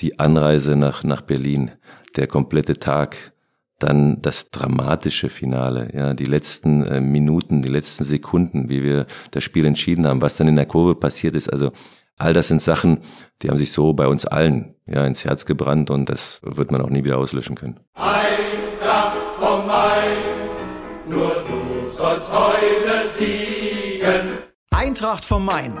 die Anreise nach, nach Berlin, der komplette Tag, dann das dramatische Finale, ja, die letzten äh, Minuten, die letzten Sekunden, wie wir das Spiel entschieden haben, was dann in der Kurve passiert ist. Also all das sind Sachen, die haben sich so bei uns allen ja ins Herz gebrannt und das wird man auch nie wieder auslöschen können. Eintracht vom Main, nur du sollst heute siegen. Eintracht vom Main,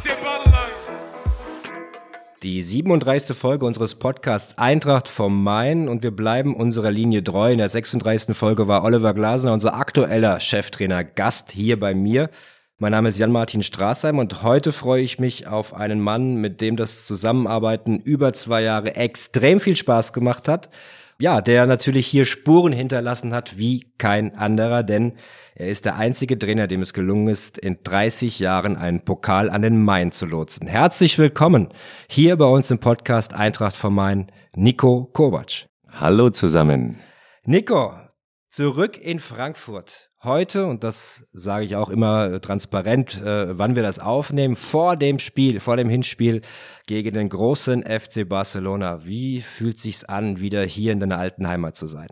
Die 37. Folge unseres Podcasts Eintracht vom Main und wir bleiben unserer Linie treu. In der 36. Folge war Oliver Glasner, unser aktueller Cheftrainer, Gast hier bei mir. Mein Name ist Jan-Martin Straßheim und heute freue ich mich auf einen Mann, mit dem das Zusammenarbeiten über zwei Jahre extrem viel Spaß gemacht hat. Ja, der natürlich hier Spuren hinterlassen hat wie kein anderer, denn er ist der einzige Trainer, dem es gelungen ist, in 30 Jahren einen Pokal an den Main zu lotsen. Herzlich willkommen hier bei uns im Podcast Eintracht vom Main, Nico Kovac. Hallo zusammen. Nico, zurück in Frankfurt heute, und das sage ich auch immer transparent, äh, wann wir das aufnehmen, vor dem Spiel, vor dem Hinspiel gegen den großen FC Barcelona. Wie fühlt sich's an, wieder hier in deiner alten Heimat zu sein?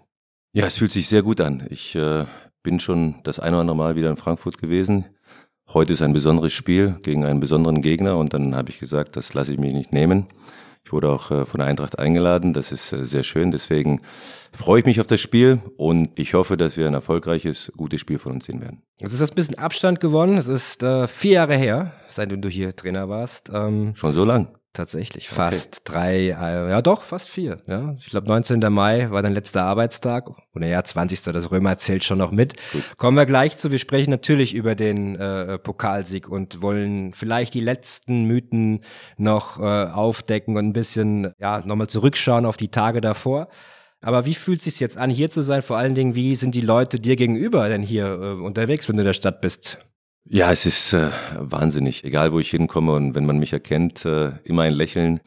Ja, es fühlt sich sehr gut an. Ich äh, bin schon das eine oder andere Mal wieder in Frankfurt gewesen. Heute ist ein besonderes Spiel gegen einen besonderen Gegner und dann habe ich gesagt, das lasse ich mich nicht nehmen. Ich wurde auch äh, von der Eintracht eingeladen. Das ist äh, sehr schön. Deswegen freue ich mich auf das Spiel und ich hoffe, dass wir ein erfolgreiches, gutes Spiel von uns sehen werden. Jetzt ist das ein bisschen Abstand gewonnen. Es ist äh, vier Jahre her, seitdem du hier Trainer warst. Ähm, Schon so lang? Tatsächlich, fast okay. drei, äh, ja doch, fast vier. Ja. Ich glaube, 19. Mai war dein letzter Arbeitstag. Oder ja, 20. Das Römer zählt schon noch mit. Gut. Kommen wir gleich zu. Wir sprechen natürlich über den äh, Pokalsieg und wollen vielleicht die letzten Mythen noch äh, aufdecken und ein bisschen ja nochmal zurückschauen auf die Tage davor. Aber wie fühlt es sich jetzt an, hier zu sein? Vor allen Dingen, wie sind die Leute dir gegenüber denn hier äh, unterwegs, wenn du in der Stadt bist? Ja, es ist äh, wahnsinnig. Egal, wo ich hinkomme und wenn man mich erkennt, äh, immer ein Lächeln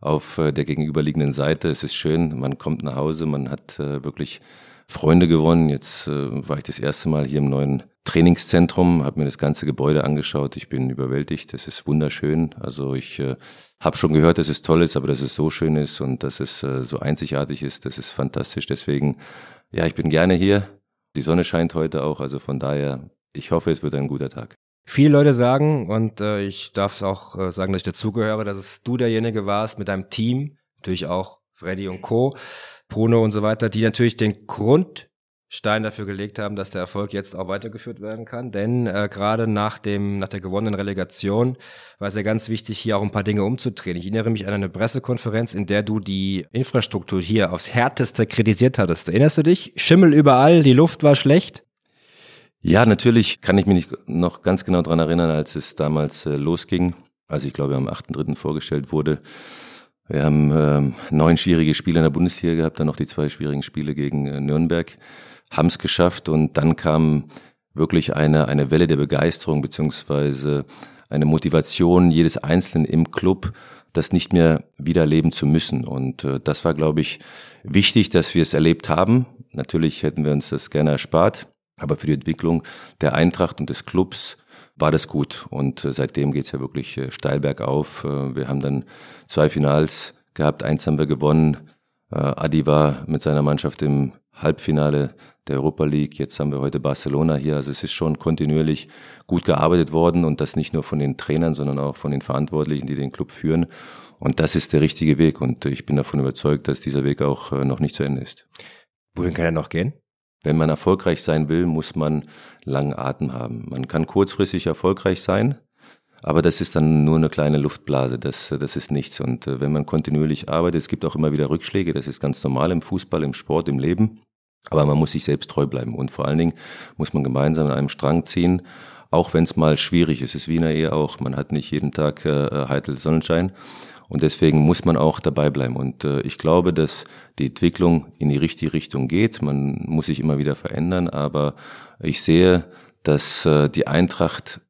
auf äh, der gegenüberliegenden Seite. Es ist schön, man kommt nach Hause, man hat äh, wirklich Freunde gewonnen. Jetzt äh, war ich das erste Mal hier im neuen Trainingszentrum, habe mir das ganze Gebäude angeschaut. Ich bin überwältigt. Es ist wunderschön. Also ich äh, habe schon gehört, dass es toll ist, aber dass es so schön ist und dass es äh, so einzigartig ist, das ist fantastisch. Deswegen, ja, ich bin gerne hier. Die Sonne scheint heute auch, also von daher ich hoffe, es wird ein guter Tag. Viele Leute sagen, und äh, ich darf es auch äh, sagen, dass ich dazugehöre, dass es du derjenige warst mit deinem Team, natürlich auch Freddy und Co., Bruno und so weiter, die natürlich den Grundstein dafür gelegt haben, dass der Erfolg jetzt auch weitergeführt werden kann. Denn äh, gerade nach dem, nach der gewonnenen Relegation war es ja ganz wichtig, hier auch ein paar Dinge umzudrehen. Ich erinnere mich an eine Pressekonferenz, in der du die Infrastruktur hier aufs Härteste kritisiert hattest. Erinnerst du dich? Schimmel überall, die Luft war schlecht. Ja, natürlich kann ich mich noch ganz genau dran erinnern, als es damals äh, losging, als ich glaube am 8.3. vorgestellt wurde. Wir haben ähm, neun schwierige Spiele in der Bundesliga gehabt, dann noch die zwei schwierigen Spiele gegen äh, Nürnberg, haben es geschafft und dann kam wirklich eine, eine Welle der Begeisterung beziehungsweise eine Motivation jedes Einzelnen im Club, das nicht mehr wieder erleben zu müssen. Und äh, das war, glaube ich, wichtig, dass wir es erlebt haben. Natürlich hätten wir uns das gerne erspart. Aber für die Entwicklung der Eintracht und des Clubs war das gut. Und äh, seitdem geht's ja wirklich äh, steil bergauf. Äh, wir haben dann zwei Finals gehabt, eins haben wir gewonnen. Adi war mit seiner Mannschaft im Halbfinale der Europa League. Jetzt haben wir heute Barcelona hier. Also es ist schon kontinuierlich gut gearbeitet worden und das nicht nur von den Trainern, sondern auch von den Verantwortlichen, die den Club führen. Und das ist der richtige Weg und ich bin davon überzeugt, dass dieser Weg auch noch nicht zu Ende ist. Wohin kann er noch gehen? Wenn man erfolgreich sein will, muss man langen Atem haben. Man kann kurzfristig erfolgreich sein, aber das ist dann nur eine kleine Luftblase, das, das ist nichts. Und äh, wenn man kontinuierlich arbeitet, es gibt auch immer wieder Rückschläge, das ist ganz normal im Fußball, im Sport, im Leben, aber man muss sich selbst treu bleiben. Und vor allen Dingen muss man gemeinsam an einem Strang ziehen, auch wenn es mal schwierig ist. Es ist wie in auch, man hat nicht jeden Tag äh, heitel Sonnenschein. Und deswegen muss man auch dabei bleiben. Und äh, ich glaube, dass die Entwicklung in die richtige Richtung geht. Man muss sich immer wieder verändern, aber ich sehe, dass äh, die Eintracht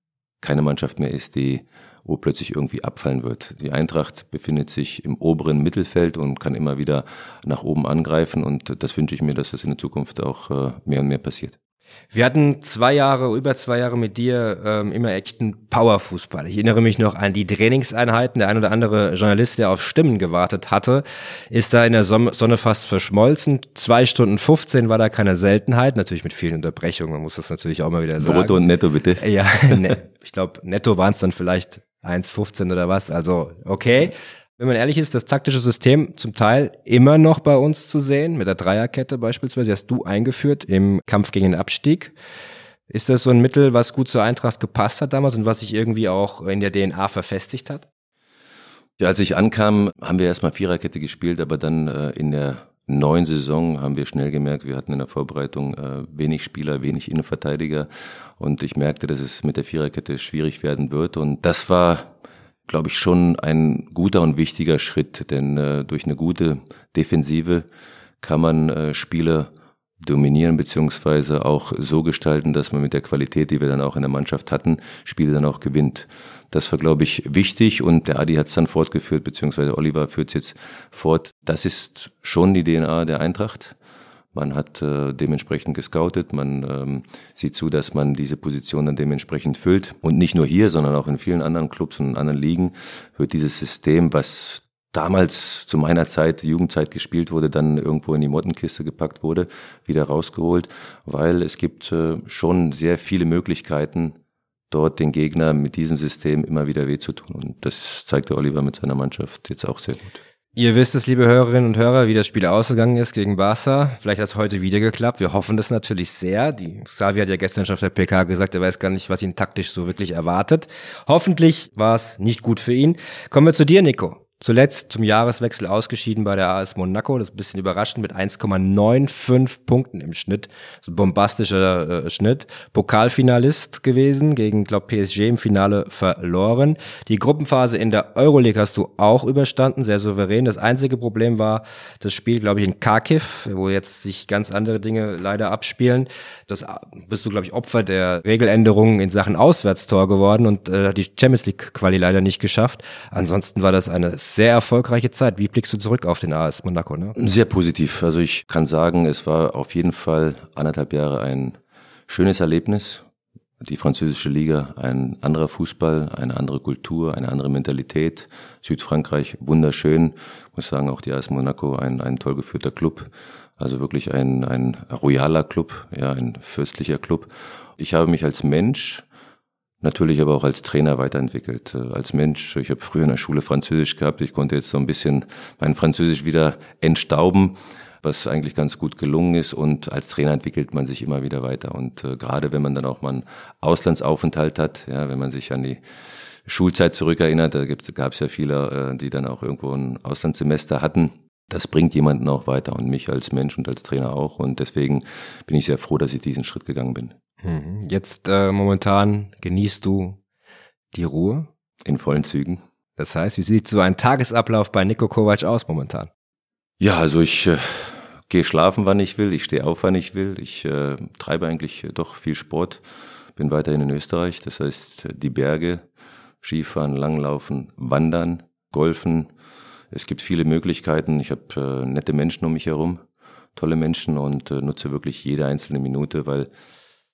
keine Mannschaft mehr ist, die wo plötzlich irgendwie abfallen wird. Die Eintracht befindet sich im oberen Mittelfeld und kann immer wieder nach oben angreifen und das wünsche ich mir, dass das in der Zukunft auch äh, mehr und mehr passiert. Wir hatten zwei Jahre, über zwei Jahre mit dir ähm, immer echten Powerfußball. Ich erinnere mich noch an die Trainingseinheiten. Der ein oder andere Journalist, der auf Stimmen gewartet hatte, ist da in der Sonne fast verschmolzen. Zwei Stunden 15 war da keine Seltenheit, natürlich mit vielen Unterbrechungen. Man muss das natürlich auch mal wieder sagen. Brutto und Netto bitte. Ja, ne, ich glaube, Netto waren es dann vielleicht 1,15 oder was. Also okay. Wenn man ehrlich ist, das taktische System zum Teil immer noch bei uns zu sehen, mit der Dreierkette beispielsweise, hast du eingeführt im Kampf gegen den Abstieg. Ist das so ein Mittel, was gut zur Eintracht gepasst hat damals und was sich irgendwie auch in der DNA verfestigt hat? Ja, als ich ankam, haben wir erstmal Viererkette gespielt, aber dann äh, in der neuen Saison haben wir schnell gemerkt, wir hatten in der Vorbereitung äh, wenig Spieler, wenig Innenverteidiger und ich merkte, dass es mit der Viererkette schwierig werden wird und das war glaube ich, schon ein guter und wichtiger Schritt, denn äh, durch eine gute Defensive kann man äh, Spiele dominieren beziehungsweise auch so gestalten, dass man mit der Qualität, die wir dann auch in der Mannschaft hatten, Spiele dann auch gewinnt. Das war, glaube ich, wichtig und der Adi hat es dann fortgeführt, beziehungsweise Oliver führt es jetzt fort. Das ist schon die DNA der Eintracht. Man hat äh, dementsprechend gescoutet, man ähm, sieht zu, dass man diese Position dann dementsprechend füllt. Und nicht nur hier, sondern auch in vielen anderen Clubs und anderen Ligen wird dieses System, was damals zu meiner Zeit, Jugendzeit gespielt wurde, dann irgendwo in die Mottenkiste gepackt wurde, wieder rausgeholt, weil es gibt äh, schon sehr viele Möglichkeiten, dort den Gegner mit diesem System immer wieder weh zu tun. Und das zeigt der Oliver mit seiner Mannschaft jetzt auch sehr gut. Ihr wisst es, liebe Hörerinnen und Hörer, wie das Spiel ausgegangen ist gegen Barca. Vielleicht hat es heute wieder geklappt. Wir hoffen das natürlich sehr. Die Xavi hat ja gestern schon auf der PK gesagt, er weiß gar nicht, was ihn taktisch so wirklich erwartet. Hoffentlich war es nicht gut für ihn. Kommen wir zu dir, Nico. Zuletzt zum Jahreswechsel ausgeschieden bei der AS Monaco. Das ist ein bisschen überraschend mit 1,95 Punkten im Schnitt. So ein bombastischer äh, Schnitt. Pokalfinalist gewesen, gegen, glaub PSG im Finale verloren. Die Gruppenphase in der Euroleague hast du auch überstanden, sehr souverän. Das einzige Problem war das Spiel, glaube ich, in Kharkiv, wo jetzt sich ganz andere Dinge leider abspielen. Das äh, bist du, glaube ich, Opfer der Regeländerungen in Sachen Auswärtstor geworden und äh, die Champions League Quali leider nicht geschafft. Ansonsten war das eine sehr erfolgreiche Zeit. Wie blickst du zurück auf den AS Monaco? Ne? Sehr positiv. Also ich kann sagen, es war auf jeden Fall anderthalb Jahre ein schönes Erlebnis. Die französische Liga, ein anderer Fußball, eine andere Kultur, eine andere Mentalität. Südfrankreich, wunderschön. Ich muss sagen, auch die AS Monaco, ein, ein toll geführter Club. Also wirklich ein, ein royaler Club, ja, ein fürstlicher Club. Ich habe mich als Mensch natürlich aber auch als Trainer weiterentwickelt. Äh, als Mensch, ich habe früher in der Schule Französisch gehabt, ich konnte jetzt so ein bisschen mein Französisch wieder entstauben, was eigentlich ganz gut gelungen ist und als Trainer entwickelt man sich immer wieder weiter und äh, gerade wenn man dann auch mal einen Auslandsaufenthalt hat, ja, wenn man sich an die Schulzeit zurückerinnert, da gab es ja viele, äh, die dann auch irgendwo ein Auslandssemester hatten. Das bringt jemanden auch weiter und mich als Mensch und als Trainer auch. Und deswegen bin ich sehr froh, dass ich diesen Schritt gegangen bin. Mhm. Jetzt äh, momentan genießt du die Ruhe? In vollen Zügen. Das heißt, wie sieht so ein Tagesablauf bei Nico Kovac aus momentan? Ja, also ich äh, gehe schlafen, wann ich will, ich stehe auf, wann ich will. Ich äh, treibe eigentlich doch viel Sport, bin weiterhin in Österreich, das heißt die Berge, Skifahren, Langlaufen, Wandern, Golfen. Es gibt viele Möglichkeiten. Ich habe äh, nette Menschen um mich herum, tolle Menschen und äh, nutze wirklich jede einzelne Minute, weil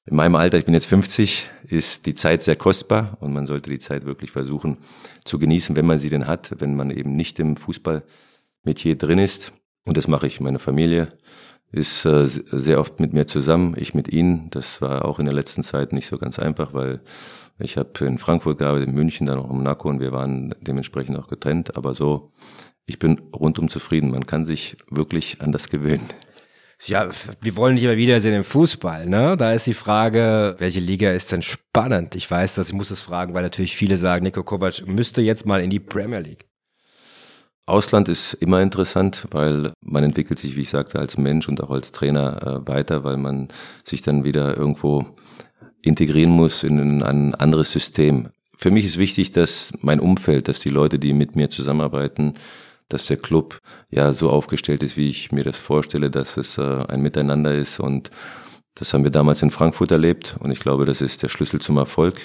in meinem Alter, ich bin jetzt 50, ist die Zeit sehr kostbar und man sollte die Zeit wirklich versuchen zu genießen, wenn man sie denn hat, wenn man eben nicht im Fußballmetier drin ist. Und das mache ich. Meine Familie ist äh, sehr oft mit mir zusammen, ich mit ihnen. Das war auch in der letzten Zeit nicht so ganz einfach, weil ich habe in Frankfurt gearbeitet, in München, dann auch in Monaco und wir waren dementsprechend auch getrennt. Aber so, ich bin rundum zufrieden. Man kann sich wirklich an das gewöhnen. Ja, wir wollen dich aber wiedersehen im Fußball, ne? Da ist die Frage, welche Liga ist denn spannend? Ich weiß das, ich muss es fragen, weil natürlich viele sagen, Nico Kovac müsste jetzt mal in die Premier League. Ausland ist immer interessant, weil man entwickelt sich, wie ich sagte, als Mensch und auch als Trainer äh, weiter, weil man sich dann wieder irgendwo integrieren muss in ein anderes System. Für mich ist wichtig, dass mein Umfeld, dass die Leute, die mit mir zusammenarbeiten, dass der Club ja so aufgestellt ist, wie ich mir das vorstelle, dass es äh, ein Miteinander ist. Und das haben wir damals in Frankfurt erlebt. Und ich glaube, das ist der Schlüssel zum Erfolg.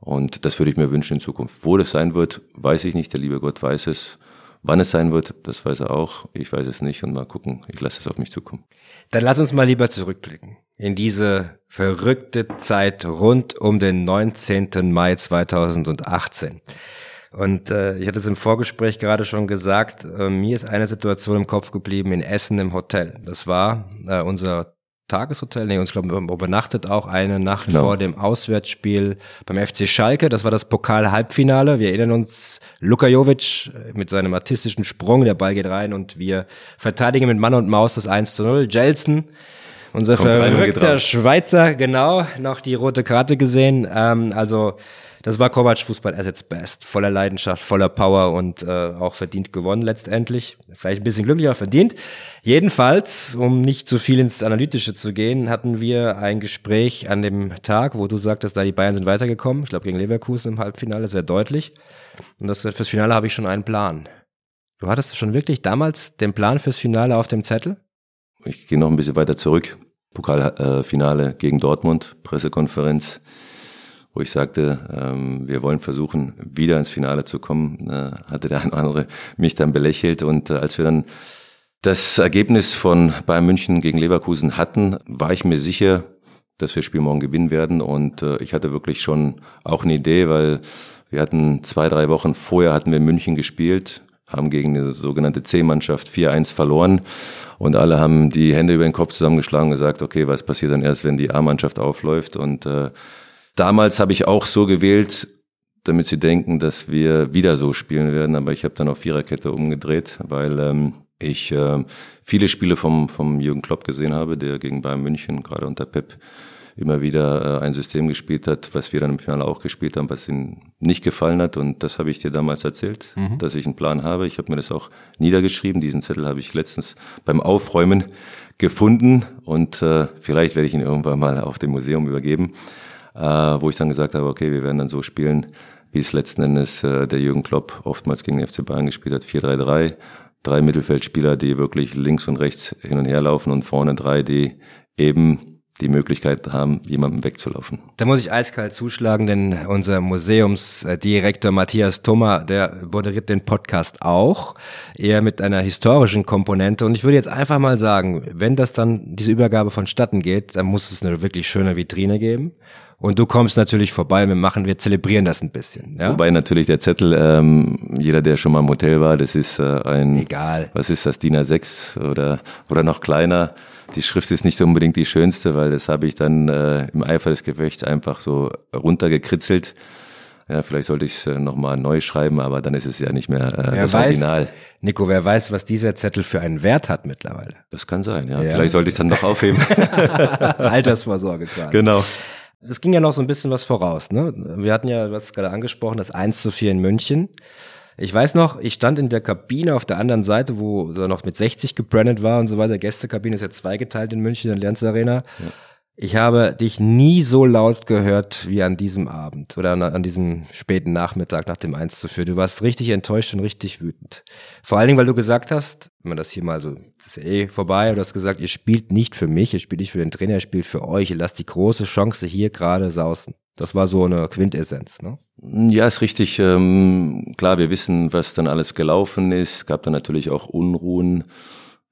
Und das würde ich mir wünschen in Zukunft. Wo das sein wird, weiß ich nicht. Der liebe Gott weiß es. Wann es sein wird, das weiß er auch. Ich weiß es nicht und mal gucken. Ich lasse es auf mich zukommen. Dann lass uns mal lieber zurückblicken in diese verrückte Zeit rund um den 19. Mai 2018. Und äh, ich hatte es im Vorgespräch gerade schon gesagt, äh, mir ist eine Situation im Kopf geblieben in Essen im Hotel. Das war äh, unser Tageshotel, nee, uns glaube übernachtet auch eine Nacht genau. vor dem Auswärtsspiel beim FC Schalke. Das war das Pokal-Halbfinale. Wir erinnern uns, Luka Jovic mit seinem artistischen Sprung, der Ball geht rein und wir verteidigen mit Mann und Maus das 1 zu 0. Jelson, unser Kommt verrückter Schweizer, genau, noch die rote Karte gesehen. Ähm, also das war Kovac Fußball at its best. Voller Leidenschaft, voller Power und äh, auch verdient gewonnen letztendlich. Vielleicht ein bisschen glücklicher verdient. Jedenfalls, um nicht zu viel ins Analytische zu gehen, hatten wir ein Gespräch an dem Tag, wo du sagtest, da die Bayern sind weitergekommen. Ich glaube gegen Leverkusen im Halbfinale, sehr deutlich. Und das, fürs Finale habe ich schon einen Plan. Du hattest schon wirklich damals den Plan fürs Finale auf dem Zettel? Ich gehe noch ein bisschen weiter zurück. Pokalfinale äh, gegen Dortmund, Pressekonferenz wo ich sagte, ähm, wir wollen versuchen, wieder ins Finale zu kommen, äh, hatte der eine oder andere mich dann belächelt. Und äh, als wir dann das Ergebnis von Bayern München gegen Leverkusen hatten, war ich mir sicher, dass wir Spiel morgen gewinnen werden. Und äh, ich hatte wirklich schon auch eine Idee, weil wir hatten zwei, drei Wochen vorher hatten wir in München gespielt, haben gegen eine sogenannte C-Mannschaft 4-1 verloren und alle haben die Hände über den Kopf zusammengeschlagen und gesagt, okay, was passiert dann erst, wenn die A-Mannschaft aufläuft und äh, Damals habe ich auch so gewählt, damit sie denken, dass wir wieder so spielen werden. Aber ich habe dann auf Viererkette umgedreht, weil ähm, ich äh, viele Spiele vom, vom Jürgen Klopp gesehen habe, der gegen Bayern München gerade unter Pep immer wieder äh, ein System gespielt hat, was wir dann im Finale auch gespielt haben, was ihm nicht gefallen hat. Und das habe ich dir damals erzählt, mhm. dass ich einen Plan habe. Ich habe mir das auch niedergeschrieben. Diesen Zettel habe ich letztens beim Aufräumen gefunden und äh, vielleicht werde ich ihn irgendwann mal auf dem Museum übergeben wo ich dann gesagt habe, okay, wir werden dann so spielen, wie es letzten Endes äh, der Jürgen Klopp oftmals gegen den FC Bayern gespielt hat, 4-3-3. Drei Mittelfeldspieler, die wirklich links und rechts hin und her laufen und vorne drei, die eben die Möglichkeit haben, jemandem wegzulaufen. Da muss ich eiskalt zuschlagen, denn unser Museumsdirektor Matthias Thoma, der moderiert den Podcast auch, eher mit einer historischen Komponente. Und ich würde jetzt einfach mal sagen, wenn das dann, diese Übergabe vonstatten geht, dann muss es eine wirklich schöne Vitrine geben. Und du kommst natürlich vorbei, wir machen, wir zelebrieren das ein bisschen. Ja? Wobei natürlich der Zettel, ähm, jeder, der schon mal im Hotel war, das ist äh, ein, egal, was ist das, DIN A6 oder oder noch kleiner. Die Schrift ist nicht unbedingt die schönste, weil das habe ich dann äh, im Eifer des Gefechts einfach so runtergekritzelt. Ja, vielleicht sollte ich es äh, nochmal neu schreiben, aber dann ist es ja nicht mehr äh, das weiß, Original. Nico, wer weiß, was dieser Zettel für einen Wert hat mittlerweile? Das kann sein, ja. ja. Vielleicht sollte ich es dann doch aufheben. Altersvorsorge quasi. Genau. Das ging ja noch so ein bisschen was voraus. Ne? Wir hatten ja, du hast es gerade angesprochen, das 1 zu 4 in München. Ich weiß noch, ich stand in der Kabine auf der anderen Seite, wo da noch mit 60 gebrandet war und so weiter. Gästekabine ist ja zweigeteilt in München, in der Lenz Arena. Ja. Ich habe dich nie so laut gehört wie an diesem Abend oder an, an, diesem späten Nachmittag nach dem 1 zu 4. Du warst richtig enttäuscht und richtig wütend. Vor allen Dingen, weil du gesagt hast, wenn man das hier mal so, das ist ja eh vorbei, du hast gesagt, ihr spielt nicht für mich, ihr spielt nicht für den Trainer, ihr spielt für euch, ihr lasst die große Chance hier gerade sausen. Das war so eine Quintessenz, ne? Ja, ist richtig. Ähm, klar, wir wissen, was dann alles gelaufen ist. Es gab dann natürlich auch Unruhen.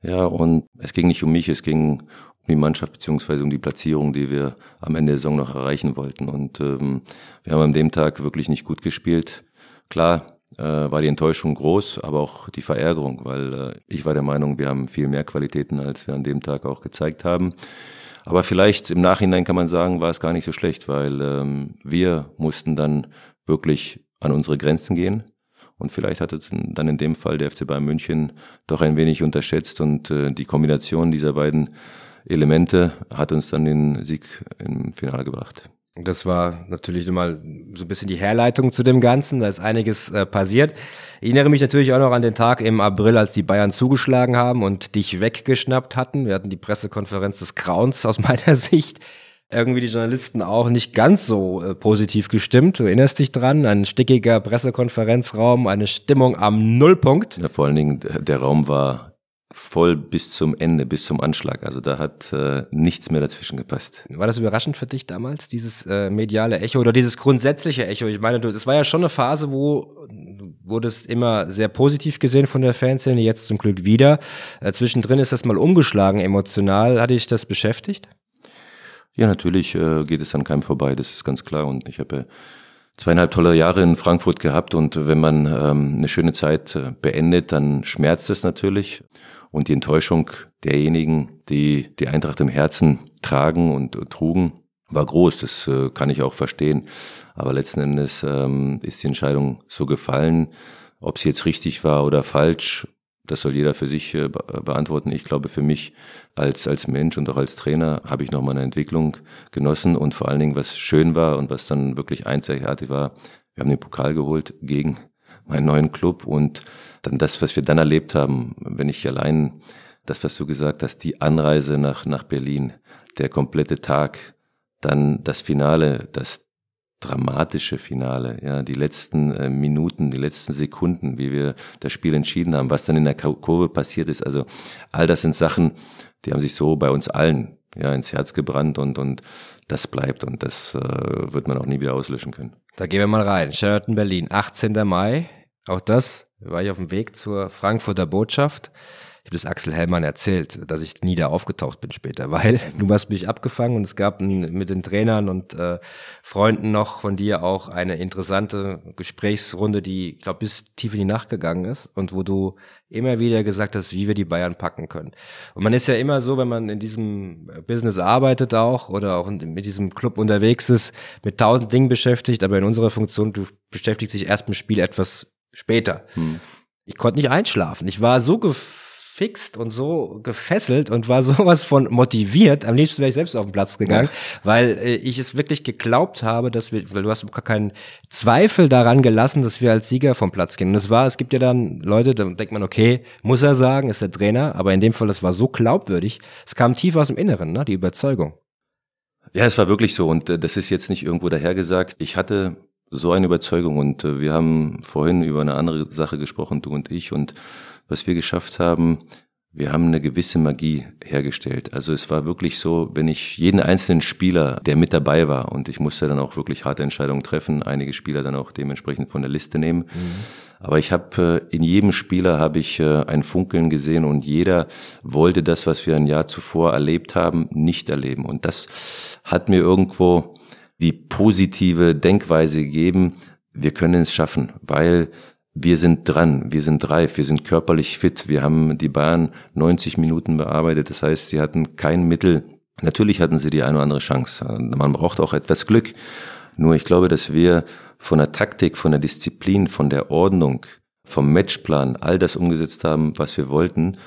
Ja, und es ging nicht um mich, es ging die Mannschaft beziehungsweise um die Platzierung, die wir am Ende der Saison noch erreichen wollten. Und ähm, wir haben an dem Tag wirklich nicht gut gespielt. Klar äh, war die Enttäuschung groß, aber auch die Verärgerung, weil äh, ich war der Meinung, wir haben viel mehr Qualitäten, als wir an dem Tag auch gezeigt haben. Aber vielleicht im Nachhinein kann man sagen, war es gar nicht so schlecht, weil ähm, wir mussten dann wirklich an unsere Grenzen gehen. Und vielleicht hat es dann in dem Fall der FC Bayern München doch ein wenig unterschätzt und äh, die Kombination dieser beiden Elemente hat uns dann den Sieg im Finale gebracht. Das war natürlich mal so ein bisschen die Herleitung zu dem Ganzen. Da ist einiges äh, passiert. Ich erinnere mich natürlich auch noch an den Tag im April, als die Bayern zugeschlagen haben und dich weggeschnappt hatten. Wir hatten die Pressekonferenz des Grauens aus meiner Sicht. Irgendwie die Journalisten auch nicht ganz so äh, positiv gestimmt. Du erinnerst dich dran, ein stickiger Pressekonferenzraum, eine Stimmung am Nullpunkt. Ja, vor allen Dingen, der Raum war voll bis zum Ende, bis zum Anschlag. Also da hat äh, nichts mehr dazwischen gepasst. War das überraschend für dich damals, dieses äh, mediale Echo oder dieses grundsätzliche Echo? Ich meine, es war ja schon eine Phase, wo wurde es immer sehr positiv gesehen von der Fanszene, jetzt zum Glück wieder. Äh, zwischendrin ist das mal umgeschlagen emotional. Hatte dich das beschäftigt? Ja, natürlich äh, geht es an keinem vorbei, das ist ganz klar. Und ich habe ja zweieinhalb tolle Jahre in Frankfurt gehabt und wenn man ähm, eine schöne Zeit äh, beendet, dann schmerzt es natürlich und die Enttäuschung derjenigen, die die Eintracht im Herzen tragen und trugen, war groß. Das äh, kann ich auch verstehen. Aber letzten Endes ähm, ist die Entscheidung so gefallen. Ob sie jetzt richtig war oder falsch, das soll jeder für sich äh, beantworten. Ich glaube, für mich als, als Mensch und auch als Trainer habe ich noch mal eine Entwicklung genossen und vor allen Dingen, was schön war und was dann wirklich einzigartig war, wir haben den Pokal geholt gegen meinen neuen Club und dann das, was wir dann erlebt haben, wenn ich allein das, was du gesagt hast, die Anreise nach, nach Berlin, der komplette Tag, dann das Finale, das dramatische Finale, ja, die letzten äh, Minuten, die letzten Sekunden, wie wir das Spiel entschieden haben, was dann in der Kurve passiert ist. Also all das sind Sachen, die haben sich so bei uns allen ja ins Herz gebrannt und und das bleibt und das äh, wird man auch nie wieder auslöschen können. Da gehen wir mal rein. Sheraton Berlin, 18. Mai. Auch das war ich auf dem Weg zur Frankfurter Botschaft habe das Axel Hellmann erzählt, dass ich nie da aufgetaucht bin später, weil du hast mich abgefangen und es gab mit den Trainern und äh, Freunden noch von dir auch eine interessante Gesprächsrunde, die, ich glaube, bis tief in die Nacht gegangen ist und wo du immer wieder gesagt hast, wie wir die Bayern packen können. Und man ist ja immer so, wenn man in diesem Business arbeitet auch oder auch mit diesem Club unterwegs ist, mit tausend Dingen beschäftigt, aber in unserer Funktion, du beschäftigst dich erst mit dem Spiel etwas später. Hm. Ich konnte nicht einschlafen. Ich war so gef gefixt und so gefesselt und war sowas von motiviert. Am liebsten wäre ich selbst auf den Platz gegangen, ja. weil äh, ich es wirklich geglaubt habe, dass wir, weil du hast gar keinen Zweifel daran gelassen, dass wir als Sieger vom Platz gehen. Und es war, es gibt ja dann Leute, da denkt man, okay, muss er sagen, ist der Trainer, aber in dem Fall, das war so glaubwürdig, es kam tief aus dem Inneren, ne, die Überzeugung. Ja, es war wirklich so und äh, das ist jetzt nicht irgendwo dahergesagt. Ich hatte so eine Überzeugung und äh, wir haben vorhin über eine andere Sache gesprochen, du und ich und was wir geschafft haben, wir haben eine gewisse Magie hergestellt. Also es war wirklich so, wenn ich jeden einzelnen Spieler, der mit dabei war, und ich musste dann auch wirklich harte Entscheidungen treffen, einige Spieler dann auch dementsprechend von der Liste nehmen. Mhm. Aber ich habe äh, in jedem Spieler habe ich äh, ein Funkeln gesehen und jeder wollte das, was wir ein Jahr zuvor erlebt haben, nicht erleben. Und das hat mir irgendwo die positive Denkweise gegeben, wir können es schaffen, weil wir sind dran, wir sind reif, wir sind körperlich fit. Wir haben die Bayern 90 Minuten bearbeitet. Das heißt, sie hatten kein Mittel. Natürlich hatten sie die eine oder andere Chance. Man braucht auch etwas Glück. Nur ich glaube, dass wir von der Taktik, von der Disziplin, von der Ordnung, vom Matchplan all das umgesetzt haben, was wir wollten.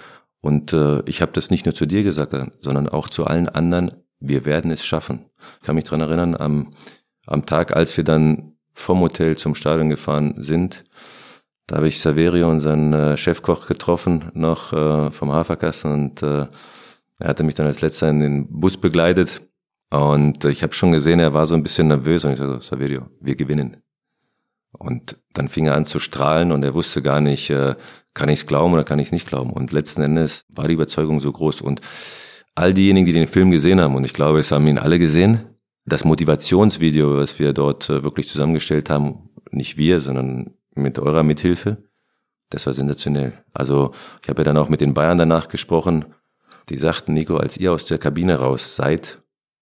Und äh, ich habe das nicht nur zu dir gesagt, sondern auch zu allen anderen. Wir werden es schaffen. Ich kann mich dran erinnern, am, am Tag, als wir dann vom Hotel zum Stadion gefahren sind, da habe ich Saverio, unseren äh, Chefkoch, getroffen, noch äh, vom Haferkasten und äh, er hatte mich dann als letzter in den Bus begleitet und ich habe schon gesehen, er war so ein bisschen nervös und ich sagte, Saverio, wir gewinnen. Und dann fing er an zu strahlen und er wusste gar nicht, äh, kann ich es glauben oder kann ich es nicht glauben. Und letzten Endes war die Überzeugung so groß. Und all diejenigen, die den Film gesehen haben, und ich glaube, es haben ihn alle gesehen, das Motivationsvideo, was wir dort äh, wirklich zusammengestellt haben, nicht wir, sondern mit eurer Mithilfe. Das war sensationell. Also ich habe ja dann auch mit den Bayern danach gesprochen. Die sagten, Nico, als ihr aus der Kabine raus seid,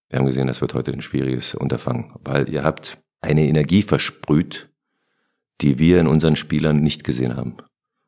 wir haben gesehen, das wird heute ein schwieriges Unterfangen, weil ihr habt eine Energie versprüht, die wir in unseren Spielern nicht gesehen haben.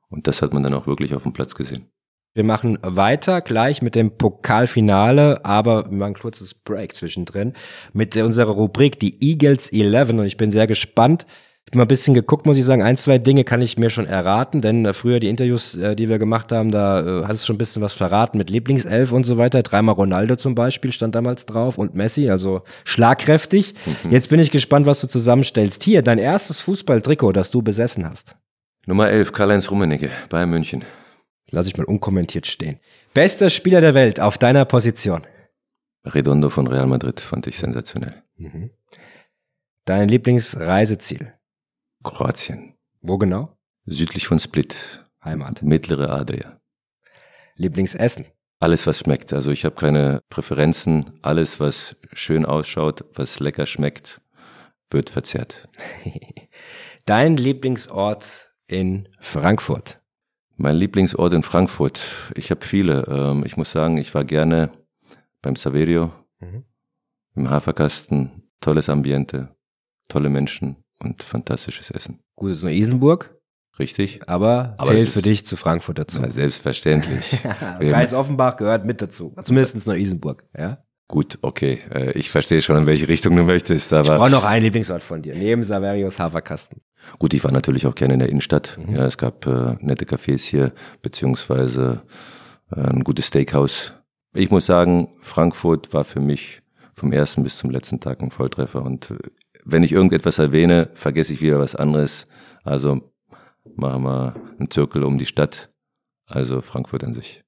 Und das hat man dann auch wirklich auf dem Platz gesehen. Wir machen weiter gleich mit dem Pokalfinale, aber wir machen ein kurzes Break zwischendrin mit unserer Rubrik die Eagles 11 und ich bin sehr gespannt, ich habe mal ein bisschen geguckt, muss ich sagen. Ein, zwei Dinge kann ich mir schon erraten, denn äh, früher die Interviews, äh, die wir gemacht haben, da äh, hat es schon ein bisschen was verraten mit Lieblingself und so weiter. Dreimal Ronaldo zum Beispiel stand damals drauf und Messi, also schlagkräftig. Mhm. Jetzt bin ich gespannt, was du zusammenstellst. Hier, dein erstes Fußballtrikot, das du besessen hast. Nummer 11, Karl-Heinz Rummenigge, Bayern München. Lass ich mal unkommentiert stehen. Bester Spieler der Welt auf deiner Position. Redondo von Real Madrid fand ich sensationell. Mhm. Dein Lieblingsreiseziel? Kroatien. Wo genau? Südlich von Split. Heimat. Mittlere Adria. Lieblingsessen? Alles, was schmeckt. Also ich habe keine Präferenzen. Alles, was schön ausschaut, was lecker schmeckt, wird verzehrt. Dein Lieblingsort in Frankfurt? Mein Lieblingsort in Frankfurt. Ich habe viele. Ähm, ich muss sagen, ich war gerne beim Saverio, Mhm. im Haferkasten. Tolles Ambiente, tolle Menschen und fantastisches Essen. Gut, ist nur Isenburg, Richtig? aber, Aber zählt für dich zu Frankfurt dazu. Na, selbstverständlich. Kreis Offenbach gehört mit dazu. Zumindest nur Isenburg, ja? Gut, okay. Äh, Ich verstehe schon, in welche Richtung du möchtest. Ich Aber brauche noch einen Lieblingsort von dir, neben Saverios Haferkasten. Gut, ich war natürlich auch gerne in der Innenstadt. Mhm. Ja, es gab äh, nette Cafés hier, beziehungsweise äh, ein gutes Steakhouse. Ich muss sagen, Frankfurt war für mich vom ersten bis zum letzten Tag ein Volltreffer. Und äh, wenn ich irgendetwas erwähne, vergesse ich wieder was anderes. Also machen wir einen Zirkel um die Stadt. Also Frankfurt an sich.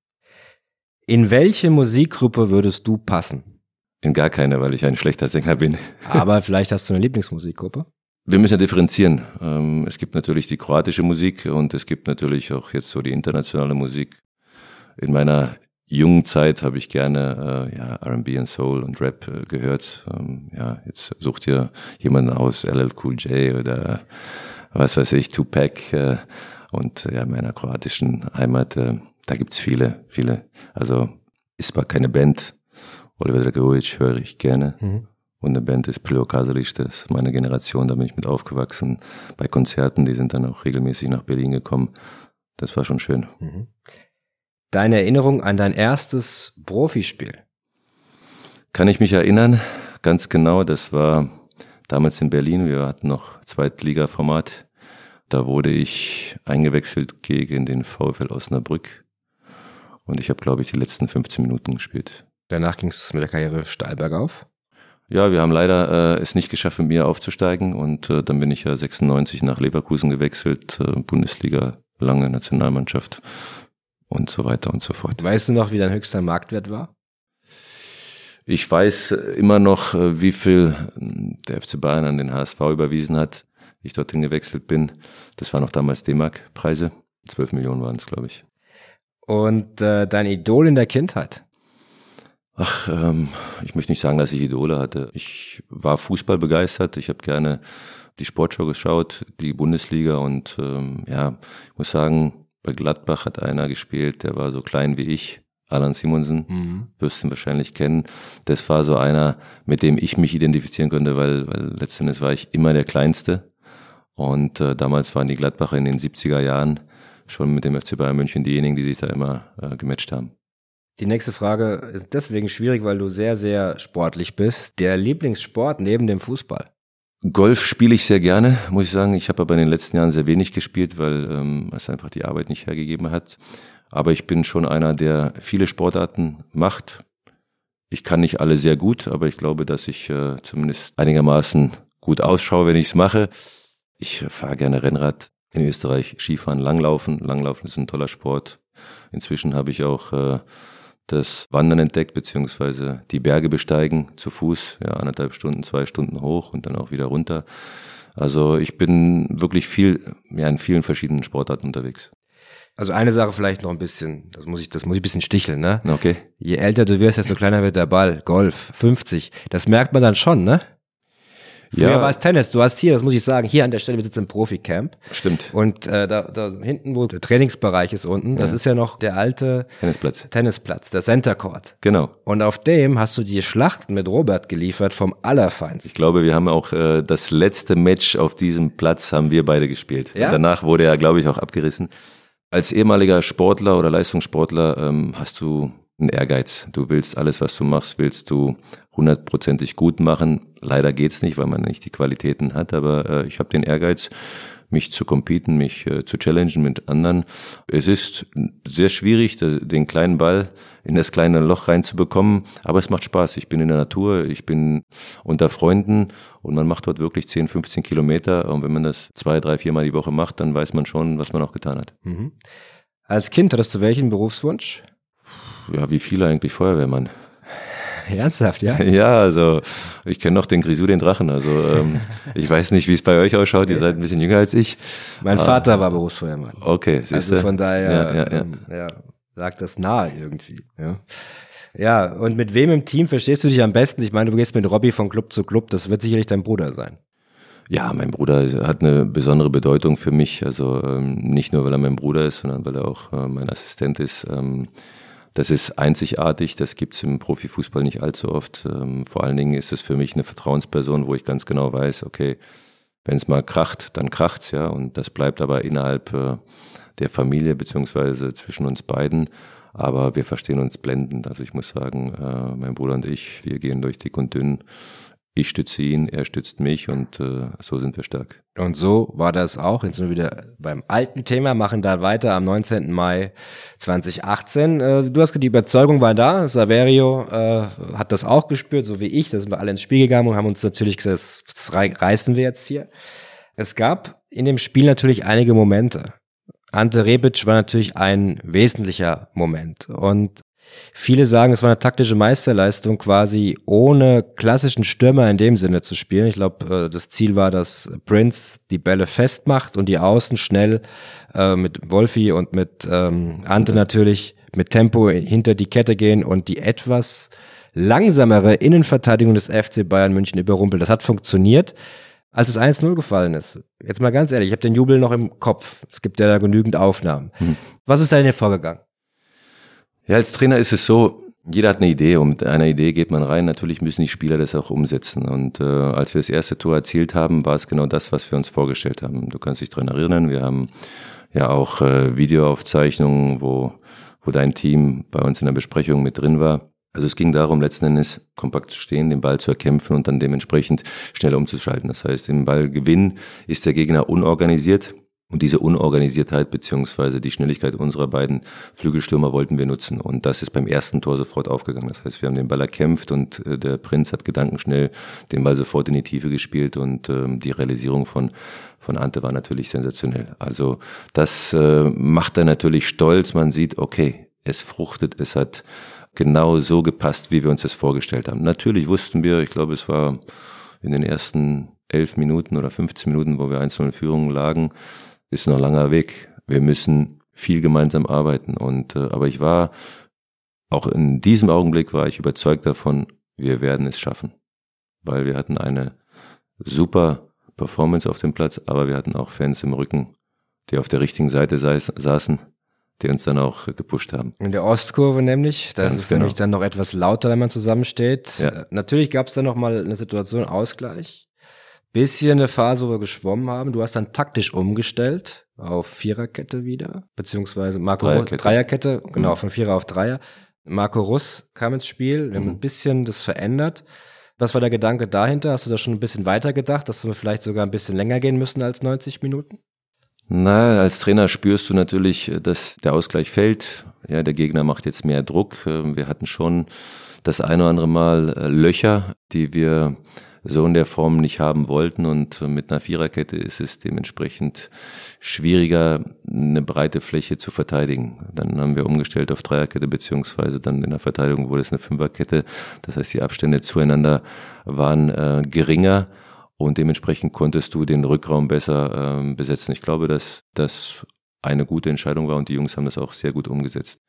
In welche Musikgruppe würdest du passen? In gar keine, weil ich ein schlechter Sänger bin. Aber vielleicht hast du eine Lieblingsmusikgruppe? Wir müssen ja differenzieren. Ähm, Es gibt natürlich die kroatische Musik und es gibt natürlich auch jetzt so die internationale Musik. In meiner jungen Zeit habe ich gerne äh, ja, R&B und Soul und Rap äh, gehört. Ähm, ja, jetzt sucht ihr jemanden aus, LL Cool J oder was weiß ich, Tupac äh, und ja, meiner kroatischen Heimat. Äh, da gibt's viele, viele. Also ist zwar keine Band. Oliver Dragovic höre ich gerne. Und eine Band ist Pleo Kaseric, das ist meine Generation, da bin ich mit aufgewachsen. Bei Konzerten, die sind dann auch regelmäßig nach Berlin gekommen. Das war schon schön. Deine Erinnerung an dein erstes Profispiel? Kann ich mich erinnern, ganz genau, das war damals in Berlin, wir hatten noch Zweitliga-Format. Da wurde ich eingewechselt gegen den VfL Osnabrück. Und ich habe, glaube ich, die letzten 15 Minuten gespielt. Danach ging es mit der Karriere steil bergauf. Ja, wir haben leider äh, es nicht geschafft, mit mir aufzusteigen. Und äh, dann bin ich ja 96 nach Leverkusen gewechselt, äh, Bundesliga, lange Nationalmannschaft und so weiter und so fort. Weißt du noch, wie dein höchster Marktwert war? Ich weiß immer noch, äh, wie viel äh, der FC Bayern an den HSV überwiesen hat, wie ich dorthin gewechselt bin. Das waren noch damals D-Mark-Preise. 12 Millionen waren es, glaube ich. Und äh, dein Idol in der Kindheit? Ach, ähm, ich möchte nicht sagen, dass ich Idole hatte. Ich war Fußball begeistert. Ich habe gerne die Sportschau geschaut, die Bundesliga und ähm, ja, ich muss sagen, bei Gladbach hat einer gespielt, der war so klein wie ich, Alan Simonsen, wirst du ihn wahrscheinlich kennen. Das war so einer, mit dem ich mich identifizieren konnte, weil, weil letztendlich war ich immer der Kleinste. Und äh, damals waren die Gladbacher in den 70er Jahren schon mit dem FC Bayern München diejenigen, die sich da immer äh, gematcht haben. Die nächste Frage ist deswegen schwierig, weil du sehr, sehr sportlich bist. Der Lieblingssport neben dem Fußball? Golf spiele ich sehr gerne, muss ich sagen. Ich habe aber in den letzten Jahren sehr wenig gespielt, weil ähm, es einfach die Arbeit nicht hergegeben hat. Aber ich bin schon einer, der viele Sportarten macht. Ich kann nicht alle sehr gut, aber ich glaube, dass ich äh, zumindest einigermaßen gut ausschaue, wenn ich es mache. Ich äh, fahre gerne Rennrad in Österreich, Skifahren, Langlaufen. Langlaufen ist ein toller Sport. Inzwischen habe ich auch äh, das Wandern entdeckt, beziehungsweise die Berge besteigen zu Fuß, ja, anderthalb Stunden, zwei Stunden hoch und dann auch wieder runter. Also ich bin wirklich viel, ja, in vielen verschiedenen Sportarten unterwegs. Also eine Sache vielleicht noch ein bisschen, das muss ich, das muss ich ein bisschen sticheln, ne? Okay. Je älter du wirst, desto kleiner wird der Ball. Golf, 50. Das merkt man dann schon, ne? Früher Ja. war es Tennis. Du hast hier, das muss ich sagen, hier an der Stelle, wir sitzen im Profi-Camp. Stimmt. Und äh, da, da hinten, wo der Trainingsbereich ist unten, das ist ja noch der alte Tennisplatz. Tennisplatz, der Center Court. Genau. Und auf dem hast du die Schlachten mit Robert geliefert vom Allerfeinsten. Ich glaube, wir haben auch äh, das letzte Match auf diesem Platz haben wir beide gespielt. Ja? Und danach wurde er, glaube ich, auch abgerissen. Als ehemaliger Sportler oder Leistungssportler ähm, hast du einen Ehrgeiz. Du willst alles, was du machst, willst du hundertprozentig gut machen. Leider geht's nicht, weil man nicht die Qualitäten hat, aber äh, ich habe den Ehrgeiz, mich zu competen, mich äh, zu challengen mit anderen. Es ist sehr schwierig, de- den kleinen Ball in das kleine Loch reinzubekommen, aber es macht Spaß. Ich bin in der Natur, ich bin unter Freunden und man macht dort wirklich 10, 15 Kilometer und wenn man das zwei, drei, viermal die Woche macht, dann weiß man schon, was man auch getan hat. Mhm. Als Kind hattest du welchen Berufswunsch? Ja, wie viele eigentlich Feuerwehrmann? Ernsthaft, ja? Ja, also ich kenne noch den Grisou, den Drachen. Also ähm, ich weiß nicht, wie es bei euch ausschaut. Ihr seid ein bisschen jünger als ich. Mein Ah. Vater war Berufsfeuermann. Okay, Also du? von daher, Ja, ja, ja. ähm, ja. Sagt das nahe irgendwie. Ja. ja, und mit wem im Team verstehst du dich am besten? Ich meine, du gehst mit Robby von Club zu Club, das wird sicherlich dein Bruder sein. Ja, mein Bruder hat eine besondere Bedeutung für mich. Also ähm, nicht nur, weil er mein Bruder ist, sondern weil er auch äh, mein Assistent ist. Ähm, das ist einzigartig, das gibt's im Profifußball nicht allzu oft. Ähm, vor allen Dingen ist es für mich eine Vertrauensperson, wo ich ganz genau weiß, okay, wenn es mal kracht, dann kracht's, ja. Und das bleibt aber innerhalb äh, der Familie beziehungsweise zwischen uns beiden. Aber wir verstehen uns blendend. Also ich muss sagen, äh, mein Bruder und ich, wir gehen durch dick und dünn ich stütze ihn, er stützt mich und äh, so sind wir stark. Und so war das auch. Jetzt sind wir wieder beim alten Thema, machen da weiter am 19. Mai 2018. Äh, du hast die Überzeugung war da, Saverio äh, hat das auch gespürt, so wie ich. Da sind wir alle ins Spiel gegangen und haben uns natürlich gesagt, das reißen wir jetzt hier. Es gab in dem Spiel natürlich einige Momente. Ante Rebic war natürlich ein wesentlicher Moment. Und Viele sagen, es war eine taktische Meisterleistung, quasi ohne klassischen Stürmer in dem Sinne zu spielen. Ich glaube, äh, das Ziel war, dass Prince die Bälle festmacht und die Außen schnell äh, mit Wolfi und mit ähm, Ante natürlich mit Tempo hinter die Kette gehen und die etwas langsamere Innenverteidigung des FC Bayern München überrumpelt. Das hat funktioniert, als es 1-0 gefallen ist. Jetzt mal ganz ehrlich, ich habe den Jubel noch im Kopf. Es gibt ja da genügend Aufnahmen. Hm. Was ist da denn hier vorgegangen? Ja, als Trainer ist es so, jeder hat eine Idee und mit einer Idee geht man rein. Natürlich müssen die Spieler das auch umsetzen. Und äh, als wir das erste Tor erzielt haben, war es genau das, was wir uns vorgestellt haben. Du kannst dich dran erinnern, wir haben ja auch äh, Videoaufzeichnungen, wo, wo dein Team bei uns in der Besprechung mit drin war. Also es ging darum, letzten Endes kompakt zu stehen, den Ball zu erkämpfen und dann dementsprechend schnell umzuschalten. Das heißt, im Ballgewinn ist der Gegner unorganisiert und diese Unorganisiertheit beziehungsweise die Schnelligkeit unserer beiden Flügelstürmer wollten wir nutzen. Und das ist beim ersten Tor sofort aufgegangen. Das heißt, wir haben den Ball erkämpft und äh, der Prinz hat gedankenschnell den Ball sofort in die Tiefe gespielt und ähm, die Realisierung von von Ante war natürlich sensationell. Also das äh, macht er natürlich stolz. Man sieht, okay, es fruchtet, es hat genau so gepasst, wie wir uns das vorgestellt haben. Natürlich wussten wir, ich glaube, es war in den ersten elf Minuten oder 15 Minuten, wo wir einzelne Führungen lagen, ist noch langer Weg. Wir müssen viel gemeinsam arbeiten. Und äh, aber ich war auch in diesem Augenblick war ich überzeugt davon, wir werden es schaffen, weil wir hatten eine super Performance auf dem Platz, aber wir hatten auch Fans im Rücken, die auf der richtigen Seite saßen, die uns dann auch gepusht haben. In der Ostkurve nämlich, da ist es genau. nämlich dann noch etwas lauter, wenn man zusammensteht. Ja. Natürlich gab es dann noch mal eine Situation Ausgleich bisschen eine Phase, wo wir geschwommen haben. Du hast dann taktisch umgestellt auf Viererkette wieder, beziehungsweise Marco Dreierkette, Dreierkette genau, mhm. von Vierer auf Dreier. Marco Russ kam ins Spiel, wir haben mhm. ein bisschen das verändert. Was war der Gedanke dahinter? Hast du da schon ein bisschen weiter gedacht, dass wir vielleicht sogar ein bisschen länger gehen müssen als 90 Minuten? Na, als Trainer spürst du natürlich, dass der Ausgleich fällt. Ja, der Gegner macht jetzt mehr Druck. Wir hatten schon das eine oder andere Mal äh, Löcher, die wir so in der Form nicht haben wollten. Und mit einer Viererkette ist es dementsprechend schwieriger, eine breite Fläche zu verteidigen. Dann haben wir umgestellt auf Dreierkette, beziehungsweise dann in der Verteidigung wurde es eine Fünferkette. Das heißt, die Abstände zueinander waren äh, geringer und dementsprechend konntest du den Rückraum besser äh, besetzen. Ich glaube, dass das eine gute Entscheidung war und die Jungs haben das auch sehr gut umgesetzt.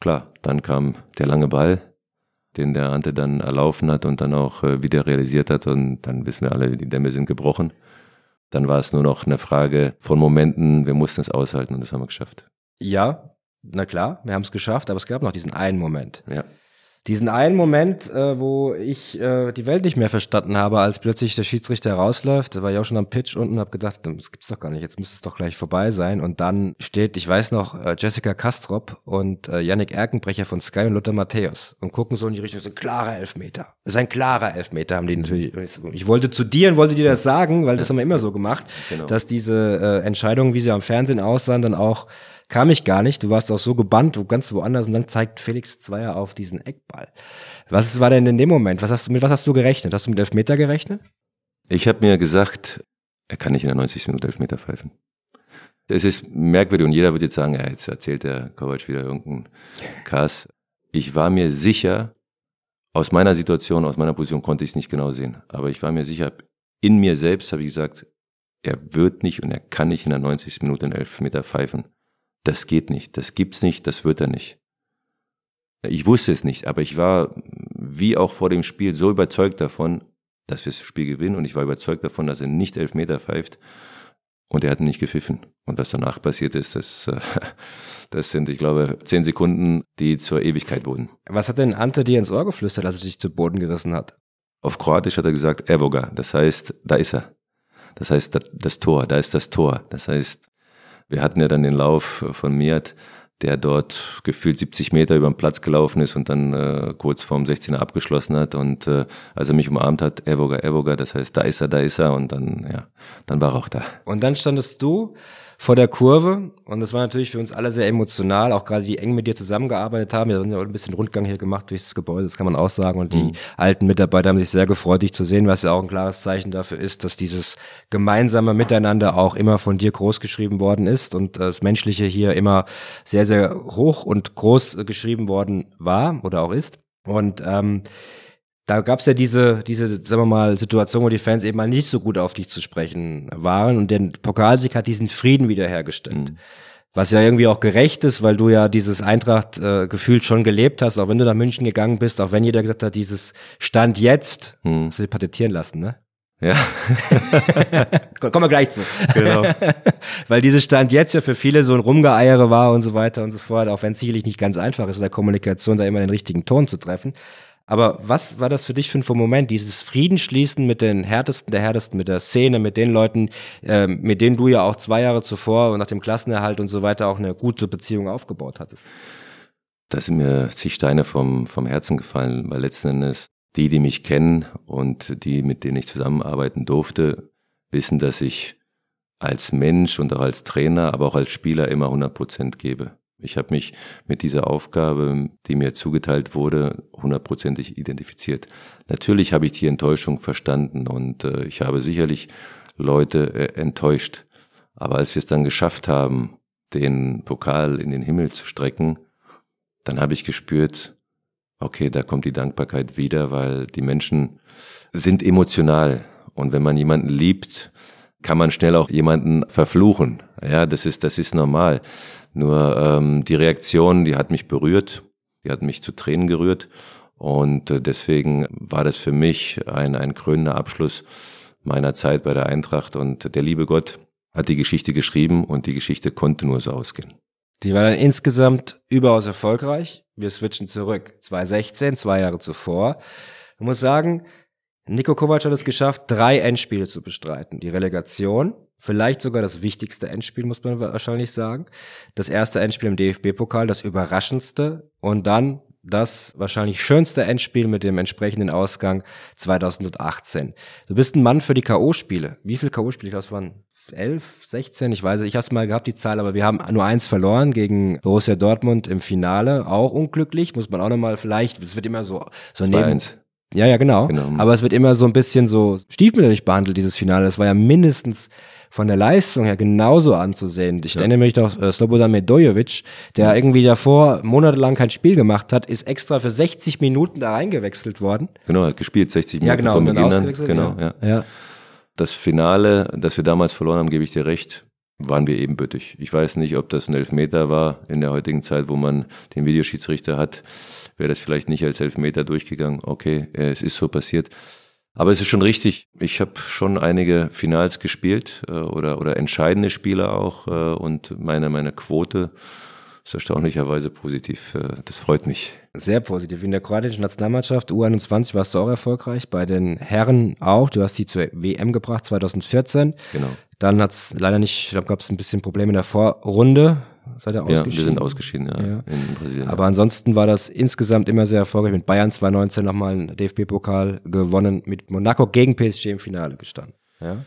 Klar, dann kam der lange Ball, den der Ante dann erlaufen hat und dann auch äh, wieder realisiert hat. Und dann wissen wir alle, die Dämme sind gebrochen. Dann war es nur noch eine Frage von Momenten. Wir mussten es aushalten und das haben wir geschafft. Ja, na klar, wir haben es geschafft, aber es gab noch diesen einen Moment. Ja diesen einen Moment, äh, wo ich äh, die Welt nicht mehr verstanden habe, als plötzlich der Schiedsrichter rausläuft, da war ich auch schon am Pitch unten und habe gedacht, das gibt's doch gar nicht, jetzt müsste es doch gleich vorbei sein. Und dann steht, ich weiß noch, äh, Jessica Kastrop und äh, Yannick Erkenbrecher von Sky und Lothar Matthäus und gucken so in die Richtung, das ist ein klarer Elfmeter. Das ist ein klarer Elfmeter, haben die natürlich. Ich wollte zu dir und wollte dir das sagen, weil das haben wir immer so gemacht, genau. dass diese äh, Entscheidungen, wie sie am Fernsehen aussahen, dann auch kam ich gar nicht. Du warst auch so gebannt, ganz woanders und dann zeigt Felix Zweier auf diesen Eckball. Was war denn in dem Moment? Was hast du, mit was hast du gerechnet? Hast du mit Elfmeter gerechnet? Ich habe mir gesagt, er kann nicht in der 90. Minute Elfmeter pfeifen. Es ist merkwürdig und jeder wird jetzt sagen, ja, jetzt erzählt der Kovac wieder irgendeinen Kass. Ich war mir sicher, aus meiner Situation, aus meiner Position konnte ich es nicht genau sehen, aber ich war mir sicher, in mir selbst habe ich gesagt, er wird nicht und er kann nicht in der 90. Minute einen Elfmeter pfeifen das geht nicht, das gibt's nicht, das wird er nicht. Ich wusste es nicht, aber ich war, wie auch vor dem Spiel, so überzeugt davon, dass wir das Spiel gewinnen und ich war überzeugt davon, dass er nicht elf Meter pfeift und er hat nicht gepfiffen. Und was danach passiert ist, das, äh, das sind, ich glaube, zehn Sekunden, die zur Ewigkeit wurden. Was hat denn Ante dir ins Ohr geflüstert, als er dich zu Boden gerissen hat? Auf Kroatisch hat er gesagt, Evoga, das heißt, da ist er. Das heißt, das, das Tor, da ist das Tor. Das heißt, wir hatten ja dann den Lauf von Miat, der dort gefühlt 70 Meter über den Platz gelaufen ist und dann äh, kurz vorm 16er abgeschlossen hat. Und äh, als er mich umarmt hat, Evoga, Evoga, das heißt, da ist er, da ist er. Und dann, ja, dann war er auch da. Und dann standest du vor der Kurve und das war natürlich für uns alle sehr emotional, auch gerade die eng mit dir zusammengearbeitet haben. Wir haben ja auch ein bisschen Rundgang hier gemacht durchs Gebäude, das kann man auch sagen. Und die mhm. alten Mitarbeiter haben sich sehr gefreut, dich zu sehen, was ja auch ein klares Zeichen dafür ist, dass dieses gemeinsame Miteinander auch immer von dir groß geschrieben worden ist und das Menschliche hier immer sehr, sehr hoch und groß geschrieben worden war oder auch ist. Und ähm, da gab es ja diese, diese, sagen wir mal, Situation, wo die Fans eben mal nicht so gut auf dich zu sprechen waren und der Pokalsieg hat diesen Frieden wiederhergestellt. Mhm. Was ja irgendwie auch gerecht ist, weil du ja dieses Eintracht-Gefühl äh, schon gelebt hast, auch wenn du nach München gegangen bist, auch wenn jeder gesagt hat, dieses Stand jetzt, mhm. hast du dir patentieren lassen, ne? Ja. Kommen wir gleich zu. Genau. Weil dieses Stand jetzt ja für viele so ein Rumgeeiere war und so weiter und so fort, auch wenn es sicherlich nicht ganz einfach ist, in der Kommunikation da immer den richtigen Ton zu treffen. Aber was war das für dich für ein Moment, dieses Friedensschließen mit den Härtesten der Härtesten, mit der Szene, mit den Leuten, äh, mit denen du ja auch zwei Jahre zuvor und nach dem Klassenerhalt und so weiter auch eine gute Beziehung aufgebaut hattest? Da sind mir zig Steine vom, vom Herzen gefallen, weil letzten Endes die, die mich kennen und die, mit denen ich zusammenarbeiten durfte, wissen, dass ich als Mensch und auch als Trainer, aber auch als Spieler immer 100 Prozent gebe. Ich habe mich mit dieser Aufgabe, die mir zugeteilt wurde, hundertprozentig identifiziert. Natürlich habe ich die Enttäuschung verstanden und äh, ich habe sicherlich Leute äh, enttäuscht. Aber als wir es dann geschafft haben, den Pokal in den Himmel zu strecken, dann habe ich gespürt, okay, da kommt die Dankbarkeit wieder, weil die Menschen sind emotional. Und wenn man jemanden liebt, kann man schnell auch jemanden verfluchen. Ja, das ist, das ist normal. Nur ähm, die Reaktion, die hat mich berührt, die hat mich zu Tränen gerührt. Und äh, deswegen war das für mich ein, ein krönender Abschluss meiner Zeit bei der Eintracht. Und der liebe Gott hat die Geschichte geschrieben und die Geschichte konnte nur so ausgehen. Die war dann insgesamt überaus erfolgreich. Wir switchen zurück. 2016, zwei Jahre zuvor. Ich muss sagen, Nico Kovac hat es geschafft, drei Endspiele zu bestreiten. Die Relegation, Vielleicht sogar das wichtigste Endspiel, muss man wahrscheinlich sagen. Das erste Endspiel im DFB-Pokal, das überraschendste. Und dann das wahrscheinlich schönste Endspiel mit dem entsprechenden Ausgang 2018. Du bist ein Mann für die K.O.-Spiele. Wie viele K.O.-Spiele? Das waren elf, 16, ich weiß, ich habe es mal gehabt, die Zahl, aber wir haben nur eins verloren gegen Borussia Dortmund im Finale. Auch unglücklich, muss man auch nochmal vielleicht, es wird immer so, so neben. Eins. Ja, ja, genau. genau. Aber es wird immer so ein bisschen so stiefmütterlich behandelt, dieses Finale. Das war ja mindestens von der Leistung her genauso anzusehen. Ich ja. erinnere mich doch, äh, Slobodan Medojovic, der ja. irgendwie davor monatelang kein Spiel gemacht hat, ist extra für 60 Minuten da reingewechselt worden. Genau, hat gespielt 60 Minuten ja, genau, von Beginn an. Genau, ja. ja. Das Finale, das wir damals verloren haben, gebe ich dir recht, waren wir ebenbürtig. Ich weiß nicht, ob das ein Elfmeter war in der heutigen Zeit, wo man den Videoschiedsrichter hat. Wäre das vielleicht nicht als Elfmeter durchgegangen? Okay, es ist so passiert. Aber es ist schon richtig, ich habe schon einige Finals gespielt äh, oder, oder entscheidende Spiele auch äh, und meine, meine Quote ist erstaunlicherweise positiv. Äh, das freut mich. Sehr positiv. In der kroatischen Nationalmannschaft U21 warst du auch erfolgreich, bei den Herren auch. Du hast die zur WM gebracht 2014. Genau. Dann hat es leider nicht, ich glaube, gab es ein bisschen Probleme in der Vorrunde. Seid ihr ausgeschieden? Ja, wir sind ausgeschieden, ja, ja. in Brasilien. Aber ansonsten war das insgesamt immer sehr erfolgreich. Mit Bayern 2019 nochmal einen DFB-Pokal gewonnen, mit Monaco gegen PSG im Finale gestanden. Ja,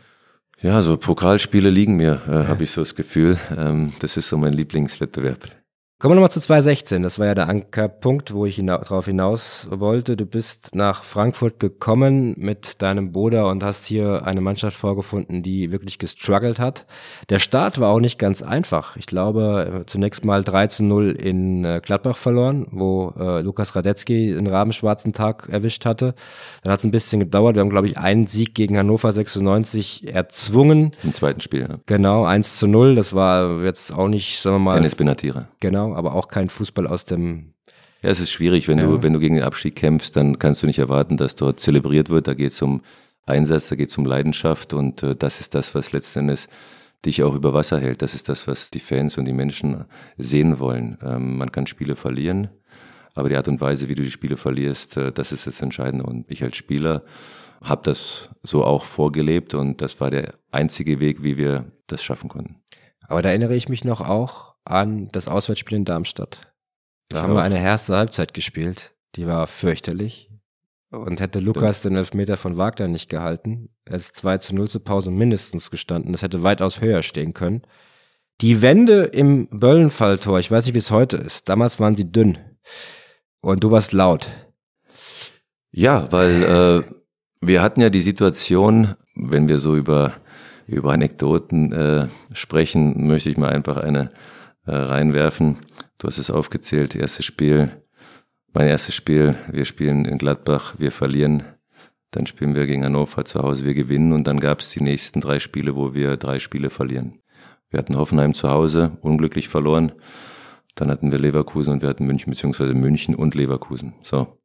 ja so Pokalspiele liegen mir, äh, ja. habe ich so das Gefühl. Ähm, das ist so mein Lieblingswettbewerb. Kommen wir nochmal zu 2016. Das war ja der Ankerpunkt, wo ich hina darauf hinaus wollte. Du bist nach Frankfurt gekommen mit deinem Bruder und hast hier eine Mannschaft vorgefunden, die wirklich gestruggelt hat. Der Start war auch nicht ganz einfach. Ich glaube, zunächst mal 3 zu 0 in äh, Gladbach verloren, wo äh, Lukas Radetzky einen rabenschwarzen Tag erwischt hatte. Dann hat es ein bisschen gedauert. Wir haben, glaube ich, einen Sieg gegen Hannover 96 erzwungen. Im zweiten Spiel. Ja. Genau, 1 zu 0. Das war jetzt auch nicht, sagen wir mal. Enes Benatira. Genau, aber auch kein Fußball aus dem. Ja, es ist schwierig, wenn Ja. du, wenn du gegen den Abstieg kämpfst, dann kannst du nicht erwarten, dass dort zelebriert wird. Da geht es um Einsatz, da geht es um Leidenschaft und äh, das ist das, was letzten Endes dich auch über Wasser hält. Das ist das, was die Fans und die Menschen sehen wollen. Ähm, man kann Spiele verlieren, aber die Art und Weise, wie du die Spiele verlierst, äh, das ist das Entscheidende. Und ich als Spieler habe das so auch vorgelebt und das war der einzige Weg, wie wir das schaffen konnten. Aber da erinnere ich mich noch auch an das Auswärtsspiel in Darmstadt. Da Ich haben wir eine erste Halbzeit gespielt. Die war fürchterlich. Und hätte Lukas den Elfmeter von Wagner nicht gehalten, er ist 2 zu 0 zur Pause mindestens gestanden. Das hätte weitaus höher stehen können. Die Wände im Böllenfalltor, ich weiß nicht, wie es heute ist. Damals waren sie dünn. Und du warst laut. Ja, weil äh, wir hatten ja die Situation, wenn wir so über, über Anekdoten äh, sprechen, möchte ich mal einfach eine äh, reinwerfen. Du hast es aufgezählt, erstes Spiel, mein erstes Spiel, wir spielen in Gladbach, wir verlieren, dann spielen wir gegen Hannover zu Hause, wir gewinnen und dann gab es die nächsten drei Spiele, wo wir drei Spiele verlieren. Wir hatten Hoffenheim zu Hause, unglücklich verloren, dann hatten wir Leverkusen und wir hatten München, beziehungsweise München und Leverkusen. So,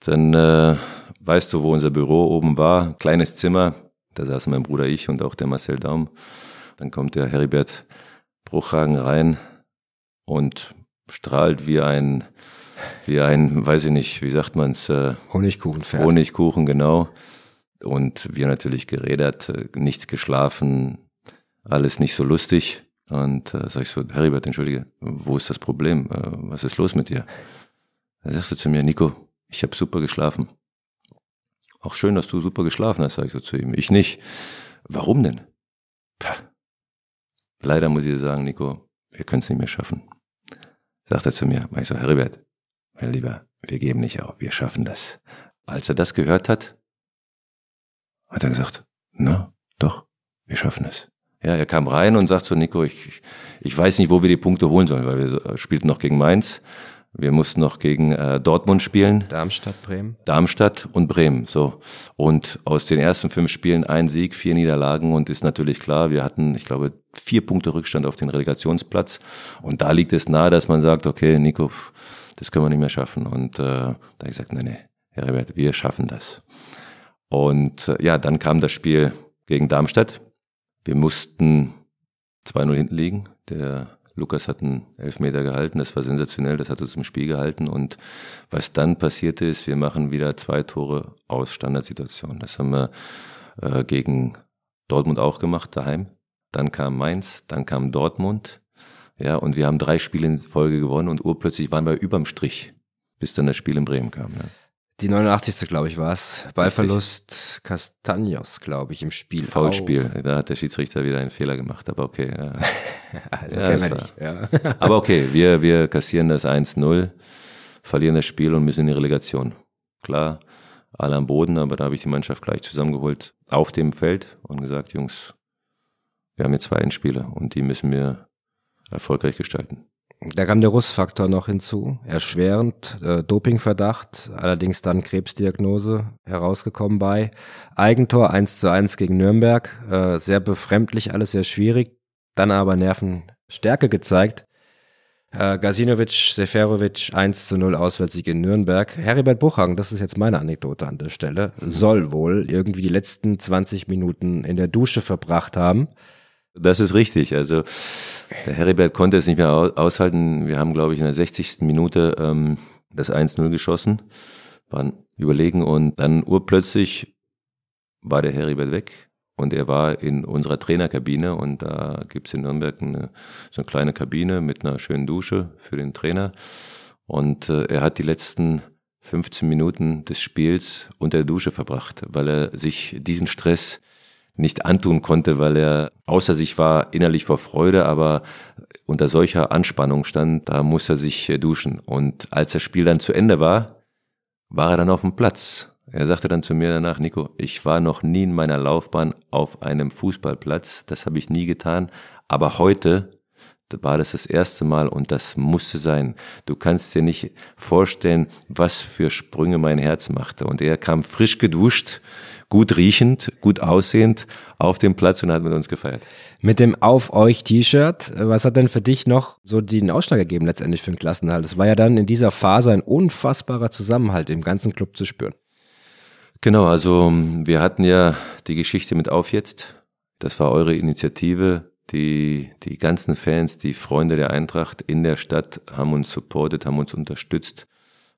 dann äh, weißt du, wo unser Büro oben war. Kleines Zimmer. Da saßen mein Bruder, ich und auch der Marcel Daum. Dann kommt der Heribert Bruchhagen rein und strahlt wie ein, wie ein, weiß ich nicht, wie sagt man's, äh, Honigkuchenpferd. Honigkuchen, genau. Und wir natürlich geredet, äh, nichts geschlafen, alles nicht so lustig. Und äh, sag ich so, Heribert, entschuldige, wo ist das Problem? Äh, was ist los mit dir? Er sagte zu mir, Nico, ich habe super geschlafen. Auch schön, dass du super geschlafen hast, sag ich so zu ihm. Ich nicht. Warum denn? Pah. Leider muss ich sagen, Nico, wir können es nicht mehr schaffen. Sagt er zu mir. Ich so, Heribert, mein Lieber, wir geben nicht auf, wir schaffen das. Als er das gehört hat, hat er gesagt, na, doch, wir schaffen es. Ja, er kam rein und sagt so, Nico, ich, ich- ich weiß nicht, wo wir die Punkte holen sollen, weil wir äh, spielten noch gegen Mainz. Wir mussten noch gegen äh, Dortmund spielen. Darmstadt, Bremen. Darmstadt und Bremen. So. Und aus den ersten fünf Spielen ein Sieg, vier Niederlagen und ist natürlich klar, wir hatten, ich glaube, vier Punkte Rückstand auf den Relegationsplatz. Und da liegt es nahe, dass man sagt, okay, Nico, das können wir nicht mehr schaffen. Und äh, da habe ich gesagt, nee, nee, Herr Rebert, wir schaffen das. Und äh, ja, dann kam das Spiel gegen Darmstadt. Wir mussten 2-0 hinten liegen. Der Lukas hat einen Elfmeter gehalten, das war sensationell, das hat uns im Spiel gehalten. Und was dann passierte ist, wir machen wieder zwei Tore aus Standardsituationen. Das haben wir äh, gegen Dortmund auch gemacht, daheim. Dann kam Mainz, dann kam Dortmund. Ja, und wir haben drei Spiele in Folge gewonnen und urplötzlich waren wir überm Strich, bis dann das Spiel in Bremen kam. Ne? Die 89. glaube ich war es. Ballverlust Castagnos, glaube ich, im Spiel. Foulspiel, da hat der Schiedsrichter wieder einen Fehler gemacht, aber okay. Ja. Also Ja, kennen wir nicht. Ja. Aber okay, wir, wir kassieren das 1-0, verlieren das Spiel und müssen in die Relegation. Klar, alle am Boden, aber da habe ich die Mannschaft gleich zusammengeholt auf dem Feld und gesagt, Jungs, wir haben jetzt zwei Endspiele und die müssen wir erfolgreich gestalten. Da kam der Russfaktor noch hinzu, erschwerend, äh, Dopingverdacht, allerdings dann Krebsdiagnose herausgekommen bei. Eigentor 1 zu 1 gegen Nürnberg, äh, sehr befremdlich, alles sehr schwierig, dann aber Nervenstärke gezeigt. Äh, Gazinovic, Seferovic 1 zu 0 Auswärtssieg in Nürnberg. Heribert Buchhagen, das ist jetzt meine Anekdote an der Stelle, soll wohl irgendwie die letzten 20 Minuten in der Dusche verbracht haben. Das ist richtig. Also der Heribert konnte es nicht mehr au- aushalten. Wir haben, glaube ich, in der 60. Minute ähm, das 1-0 geschossen, waren überlegen und dann urplötzlich war der Heribert weg und er war in unserer Trainerkabine und da gibt's in Nürnberg eine, so eine kleine Kabine mit einer schönen Dusche für den Trainer und äh, er hat die letzten 15 Minuten des Spiels unter der Dusche verbracht, weil er sich diesen Stress nicht antun konnte, weil er außer sich war innerlich vor Freude, aber unter solcher Anspannung stand, da muss er sich äh, duschen. Und als das Spiel dann zu Ende war, war er dann auf dem Platz. Er sagte dann zu mir danach, Nico, ich war noch nie in meiner Laufbahn auf einem Fußballplatz, das habe ich nie getan, aber heute war das das erste Mal und das musste sein. Du kannst dir nicht vorstellen, was für Sprünge mein Herz machte. Und er kam frisch geduscht, gut riechend, gut aussehend auf den Platz und hat mit uns gefeiert. Mit dem Auf euch T-Shirt, was hat denn für dich noch so den Ausschlag gegeben letztendlich für den Klassenhalt? Es war ja dann in dieser Phase ein unfassbarer Zusammenhalt im ganzen Club zu spüren. Genau, also wir hatten ja die Geschichte mit Auf jetzt. Das war eure Initiative die, die ganzen Fans, die Freunde der Eintracht in der Stadt haben uns supportet, haben uns unterstützt,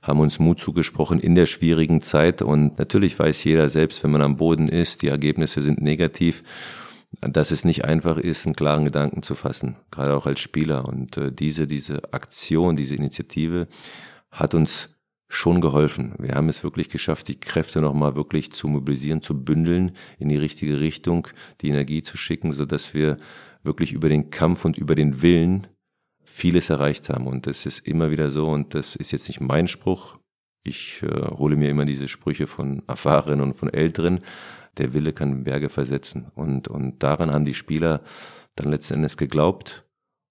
haben uns Mut zugesprochen in der schwierigen Zeit. Und natürlich weiß jeder selbst, wenn man am Boden ist, die Ergebnisse sind negativ, dass es nicht einfach ist, einen klaren Gedanken zu fassen, gerade auch als Spieler. Und äh, diese, diese Aktion, diese Initiative hat uns schon geholfen. Wir haben es wirklich geschafft, die Kräfte nochmal wirklich zu mobilisieren, zu bündeln, in die richtige Richtung, die Energie zu schicken, so dass wir wirklich über den Kampf und über den Willen vieles erreicht haben. Und das ist immer wieder so, und das ist jetzt nicht mein Spruch. Ich äh, hole mir immer diese Sprüche von Erfahrenen und von Älteren. Der Wille kann Berge versetzen. Und, und daran haben die Spieler dann letzten Endes geglaubt.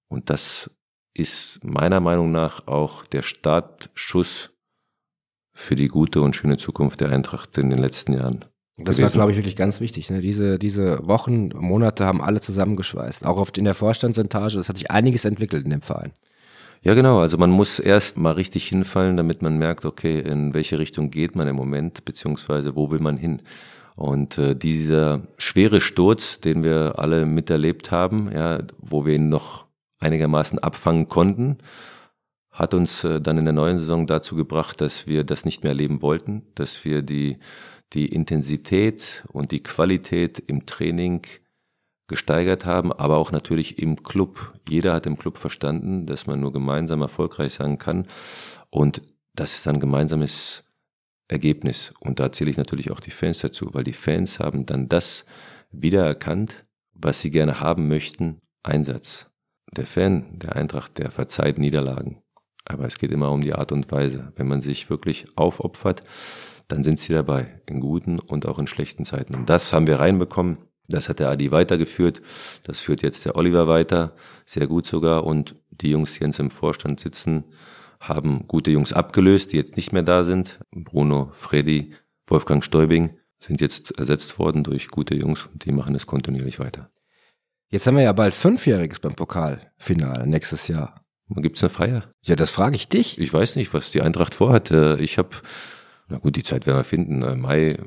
Und das ist meiner Meinung nach auch der Startschuss für die gute und schöne Zukunft der Eintracht in den letzten Jahren. Das war, glaube ich, wirklich ganz wichtig. Ne? Diese, diese Wochen, Monate haben alle zusammengeschweißt. Auch oft in der Vorstandsetage. Es hat sich einiges entwickelt in dem Verein. Ja, genau. Also man muss erst mal richtig hinfallen, damit man merkt, okay, in welche Richtung geht man im Moment, beziehungsweise wo will man hin. Und äh, dieser schwere Sturz, den wir alle miterlebt haben, ja, wo wir ihn noch einigermaßen abfangen konnten, hat uns äh, dann in der neuen Saison dazu gebracht, dass wir das nicht mehr erleben wollten, dass wir die die Intensität und die Qualität im Training gesteigert haben, aber auch natürlich im Club. Jeder hat im Club verstanden, dass man nur gemeinsam erfolgreich sein kann. Und das ist ein gemeinsames Ergebnis. Und da zähle ich natürlich auch die Fans dazu, weil die Fans haben dann das wiedererkannt, was sie gerne haben möchten, Einsatz. Der Fan der Eintracht, der verzeiht Niederlagen. Aber es geht immer um die Art und Weise. Wenn man sich wirklich aufopfert, dann sind sie dabei, in guten und auch in schlechten Zeiten. Und das haben wir reinbekommen. Das hat der Adi weitergeführt. Das führt jetzt der Oliver weiter. Sehr gut sogar. Und die Jungs, die jetzt im Vorstand sitzen, haben gute Jungs abgelöst, die jetzt nicht mehr da sind. Bruno, Freddy, Wolfgang Stäubing sind jetzt ersetzt worden durch gute Jungs und die machen es kontinuierlich weiter. Jetzt haben wir ja bald Fünfjähriges beim Pokalfinale nächstes Jahr. Gibt's eine Feier? Ja, das frage ich dich. Ich weiß nicht, was die Eintracht vorhat. Äh, ich habe na gut, die Zeit werden wir finden. Äh, Mai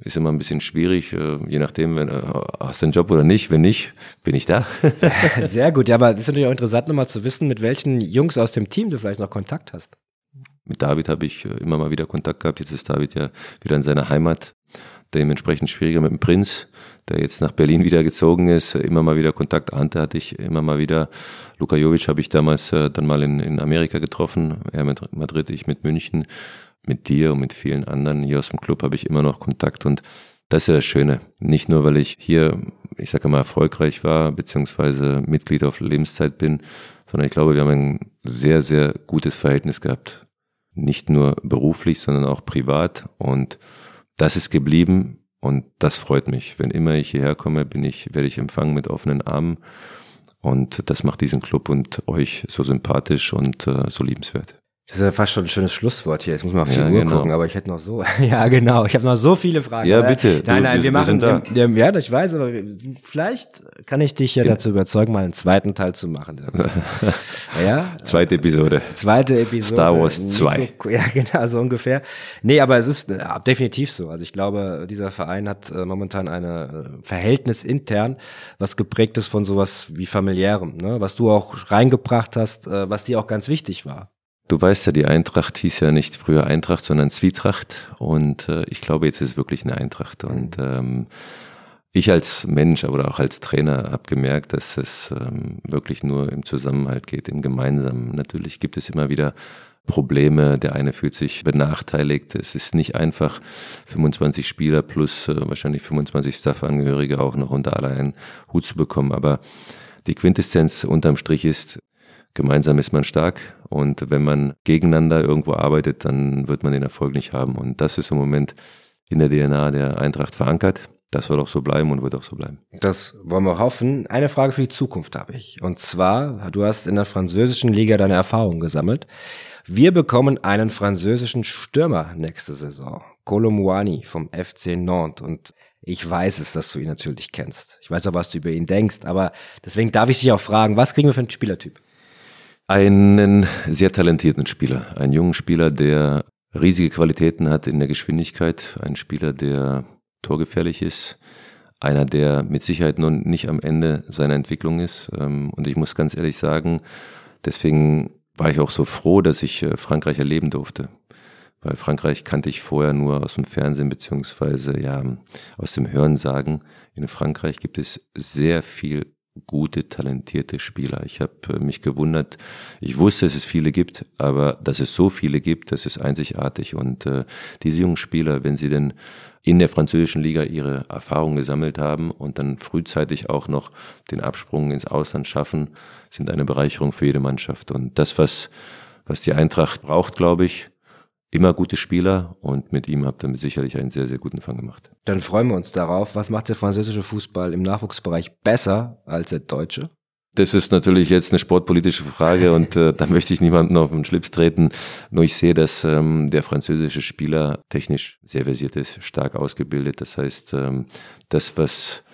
ist immer ein bisschen schwierig, äh, je nachdem, wenn äh, hast du einen Job oder nicht. Wenn nicht, bin ich da. Sehr gut, ja, aber es ist natürlich auch interessant, nochmal zu wissen, mit welchen Jungs aus dem Team du vielleicht noch Kontakt hast. Mit David habe ich immer mal wieder Kontakt gehabt. Jetzt ist David ja wieder in seiner Heimat. Dementsprechend schwieriger mit dem Prinz, der jetzt nach Berlin wieder gezogen ist. Immer mal wieder Kontakt. Ante hatte ich immer mal wieder. Luka Jovic habe ich damals dann mal in, in Amerika getroffen. Er mit Madrid, ich mit München mit dir und mit vielen anderen hier aus dem Club habe ich immer noch Kontakt und das ist ja das Schöne. Nicht nur, weil ich hier, ich sage mal, erfolgreich war, beziehungsweise Mitglied auf Lebenszeit bin, sondern ich glaube, wir haben ein sehr, sehr gutes Verhältnis gehabt. Nicht nur beruflich, sondern auch privat. Und das ist geblieben und das freut mich. Wenn immer ich hierher komme, bin ich, werde ich empfangen mit offenen Armen. Und das macht diesen Club und euch so sympathisch und äh, so liebenswert. Das ist ja fast schon ein schönes Schlusswort hier. Jetzt muss man auf die ja, Uhr genau. gucken, aber ich hätte noch so. ja, genau. Ich habe noch so viele Fragen. Ja, bitte. Nein, nein, du, wir machen. Da. Wir, ja, ich weiß, aber vielleicht kann ich dich ja dazu überzeugen, mal einen zweiten Teil zu machen. ja. Zweite Episode. Zweite Episode. Star Wars 2. Ja, genau, so ungefähr. Nee, aber es ist äh, definitiv so. Also ich glaube, dieser Verein hat äh, momentan eine äh, Verhältnis intern, was geprägt ist von sowas wie familiärem, ne? was du auch reingebracht hast, was dir auch ganz wichtig war. Du weißt ja, die Eintracht hieß ja nicht früher Eintracht, sondern Zwietracht. Und äh, ich glaube, jetzt ist es wirklich eine Eintracht. Und ähm, ich als Mensch, aber auch als Trainer habe gemerkt, dass es ähm, wirklich nur im Zusammenhalt geht, im Gemeinsamen. Natürlich gibt es immer wieder Probleme, der eine fühlt sich benachteiligt. Es ist nicht einfach, 25 Spieler plus äh, wahrscheinlich 25 Staff-Angehörige auch noch unter aller einen Hut zu bekommen. Aber die Quintessenz unterm Strich ist, gemeinsam ist man stark und wenn man gegeneinander irgendwo arbeitet, dann wird man den Erfolg nicht haben. Und das ist im Moment in der DNA der Eintracht verankert. Das soll auch so bleiben und wird auch so bleiben. Das wollen wir hoffen. Eine Frage für die Zukunft habe ich. Und zwar, du hast in der französischen Liga deine Erfahrungen gesammelt. Wir bekommen einen französischen Stürmer nächste Saison. Colomouani vom FC Nantes. Und ich weiß es, dass du ihn natürlich kennst. Ich weiß auch, was du über ihn denkst. Aber deswegen darf ich dich auch fragen, was kriegen wir für einen Spielertyp? Einen sehr talentierten Spieler. Einen jungen Spieler, der riesige Qualitäten hat in der Geschwindigkeit. Ein Spieler, der torgefährlich ist. Einer, der mit Sicherheit noch nicht am Ende seiner Entwicklung ist. Ähm, und ich muss ganz ehrlich sagen, deswegen war ich auch so froh, dass ich äh, Frankreich erleben durfte. Weil Frankreich kannte ich vorher nur aus dem Fernsehen beziehungsweise ja aus dem Hörensagen. In Frankreich gibt es sehr viel gute, talentierte Spieler. Ich habe äh, mich gewundert. Ich wusste, dass es viele gibt, aber dass es so viele gibt, das ist einzigartig. Und äh, diese jungen Spieler, wenn sie denn in der französischen Liga ihre Erfahrungen gesammelt haben und dann frühzeitig auch noch den Absprung ins Ausland schaffen, sind eine Bereicherung für jede Mannschaft. Und das, was, was die Eintracht braucht, glaube ich, immer gute Spieler und mit ihm habt ihr sicherlich einen sehr, sehr guten Fang gemacht. Dann freuen wir uns darauf. Was macht der französische Fußball im Nachwuchsbereich besser als der deutsche? Das ist natürlich jetzt eine sportpolitische Frage und äh, da möchte ich niemandem auf den Schlips treten. Nur ich sehe, dass ähm, der französische Spieler technisch sehr versiert ist, stark ausgebildet. Das heißt, ähm, das, was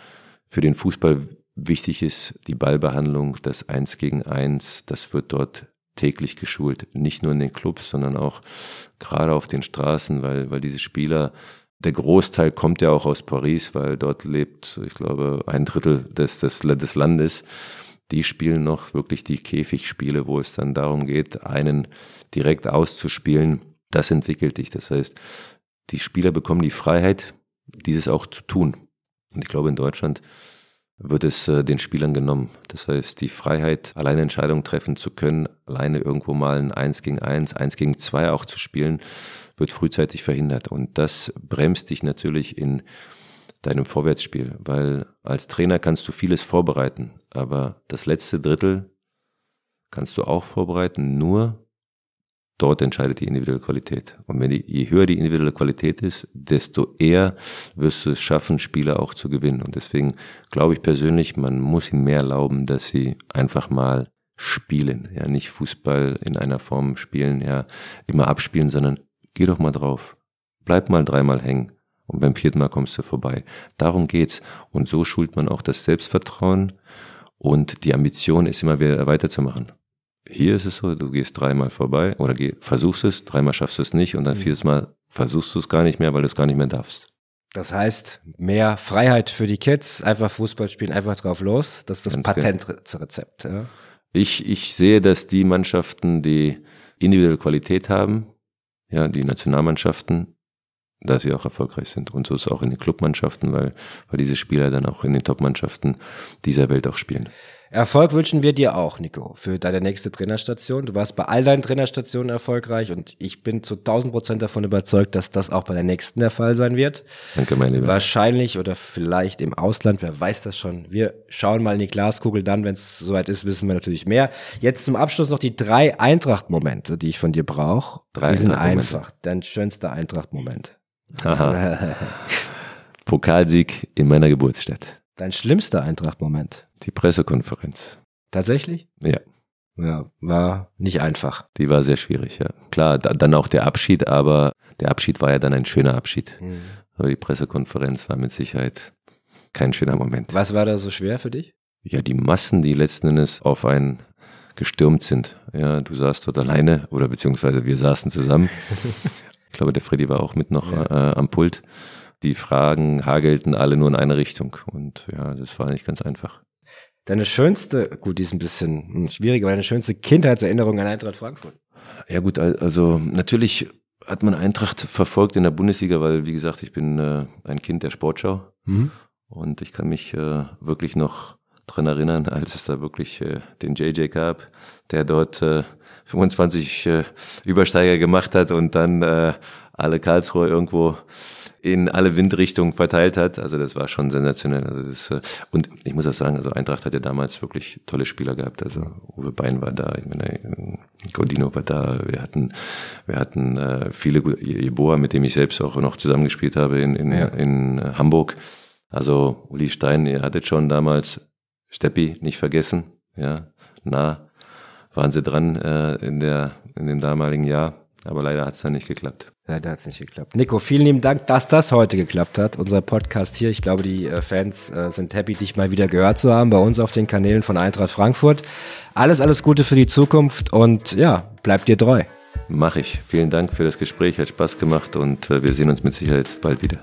für den Fußball wichtig ist, die Ballbehandlung, das Eins gegen Eins, das wird dort täglich geschult. Nicht nur in den Clubs, sondern auch gerade auf den Straßen, weil, weil diese Spieler, der Großteil kommt ja auch aus Paris, weil dort lebt, ich glaube, ein Drittel des, des, des Landes. Die spielen noch wirklich die Käfigspiele, wo es dann darum geht, einen direkt auszuspielen. Das entwickelt dich. Das heißt, die Spieler bekommen die Freiheit, dieses auch zu tun. Und ich glaube, in Deutschland wird es äh, den Spielern genommen. Das heißt, die Freiheit, alleine Entscheidungen treffen zu können, alleine irgendwo mal ein Eins gegen Eins, Eins gegen Zwei auch zu spielen, wird frühzeitig verhindert. Und das bremst dich natürlich in deinem Vorwärtsspiel, weil als Trainer kannst du vieles vorbereiten, aber das letzte Drittel kannst du auch vorbereiten, nur dort entscheidet die individuelle Qualität. Und wenn die, je höher die individuelle Qualität ist, desto eher wirst du es schaffen, Spieler auch zu gewinnen. Und deswegen glaube ich persönlich, man muss ihnen mehr erlauben, dass sie einfach mal spielen. Ja, nicht Fußball in einer Form spielen, ja, immer abspielen, sondern geh doch mal drauf. Bleib mal dreimal hängen. Und beim vierten Mal kommst du vorbei. Darum geht's. Und so schult man auch das Selbstvertrauen und die Ambition ist immer wieder weiterzumachen. Hier ist es so, du gehst dreimal vorbei oder geh, versuchst es, dreimal schaffst du es nicht und dann mhm. viertes Mal versuchst du es gar nicht mehr, weil du es gar nicht mehr darfst. Das heißt, mehr Freiheit für die Kids, einfach Fußball spielen, einfach drauf los. Das ist das Patentrezept. Ja. Ich, ich sehe, dass die Mannschaften, die individuelle Qualität haben, ja, die Nationalmannschaften, dass sie auch erfolgreich sind. Und so ist es auch in den Clubmannschaften, weil, weil diese Spieler dann auch in den Topmannschaften dieser Welt auch spielen. Erfolg wünschen wir dir auch, Nico, für deine nächste Trainerstation. Du warst bei all deinen Trainerstationen erfolgreich und ich bin zu 1000 Prozent davon überzeugt, dass das auch bei der nächsten der Fall sein wird. Danke, mein Lieber. Wahrscheinlich oder vielleicht im Ausland, wer weiß das schon. Wir schauen mal in die Glaskugel dann, wenn es soweit ist, wissen wir natürlich mehr. Jetzt zum Abschluss noch die drei Eintracht-Momente, die ich von dir brauche. Drei die sind einfach. Dein schönster Eintracht-Moment. Pokalsieg in meiner Geburtsstadt. Dein schlimmster Eintracht-Moment? Die Pressekonferenz. Tatsächlich? Ja. Ja, war nicht einfach. Die war sehr schwierig, ja. Klar, da, dann auch der Abschied, aber der Abschied war ja dann ein schöner Abschied. Mhm. Aber die Pressekonferenz war mit Sicherheit kein schöner Moment. Was war da so schwer für dich? Ja, die Massen, die letzten Endes auf einen gestürmt sind. Ja, du saßt dort alleine oder beziehungsweise wir saßen zusammen. ich glaube, der Freddy war auch mit noch ja. äh, am Pult. Die Fragen hagelten alle nur in eine Richtung und ja, das war nicht ganz einfach. Deine schönste, gut, die ist ein bisschen hm, schwierig, aber deine schönste Kindheitserinnerung an Eintracht Frankfurt? Ja gut, also natürlich hat man Eintracht verfolgt in der Bundesliga, weil wie gesagt, ich bin äh, ein Kind der Sportschau mhm. und ich kann mich äh, wirklich noch dran erinnern, als es da wirklich äh, den JJ gab, der dort äh, 25 äh, Übersteiger gemacht hat und dann äh, alle Karlsruhe irgendwo in alle Windrichtungen verteilt hat. Also das war schon sensationell. Also das, äh, und ich muss auch sagen, also Eintracht hat ja damals wirklich tolle Spieler gehabt. Also Uwe Bein war da, ich meine, Godino war da. Wir hatten, wir hatten äh, viele Jeboa, mit dem ich selbst auch noch zusammengespielt habe in, in, ja. in Hamburg. Also Uli Stein, ihr hattet schon damals Steppi nicht vergessen, ja, nah waren sie dran äh, in der in dem damaligen Jahr, aber leider hat es dann nicht geklappt. Leider hat es nicht geklappt. Nico, vielen lieben Dank, dass das heute geklappt hat. Unser Podcast hier. Ich glaube, die äh, Fans äh, sind happy, dich mal wieder gehört zu haben bei uns auf den Kanälen von Eintracht Frankfurt. Alles, alles Gute für die Zukunft und ja, bleib dir treu. Mach ich. Vielen Dank für das Gespräch, hat Spaß gemacht und äh, wir sehen uns mit Sicherheit bald wieder.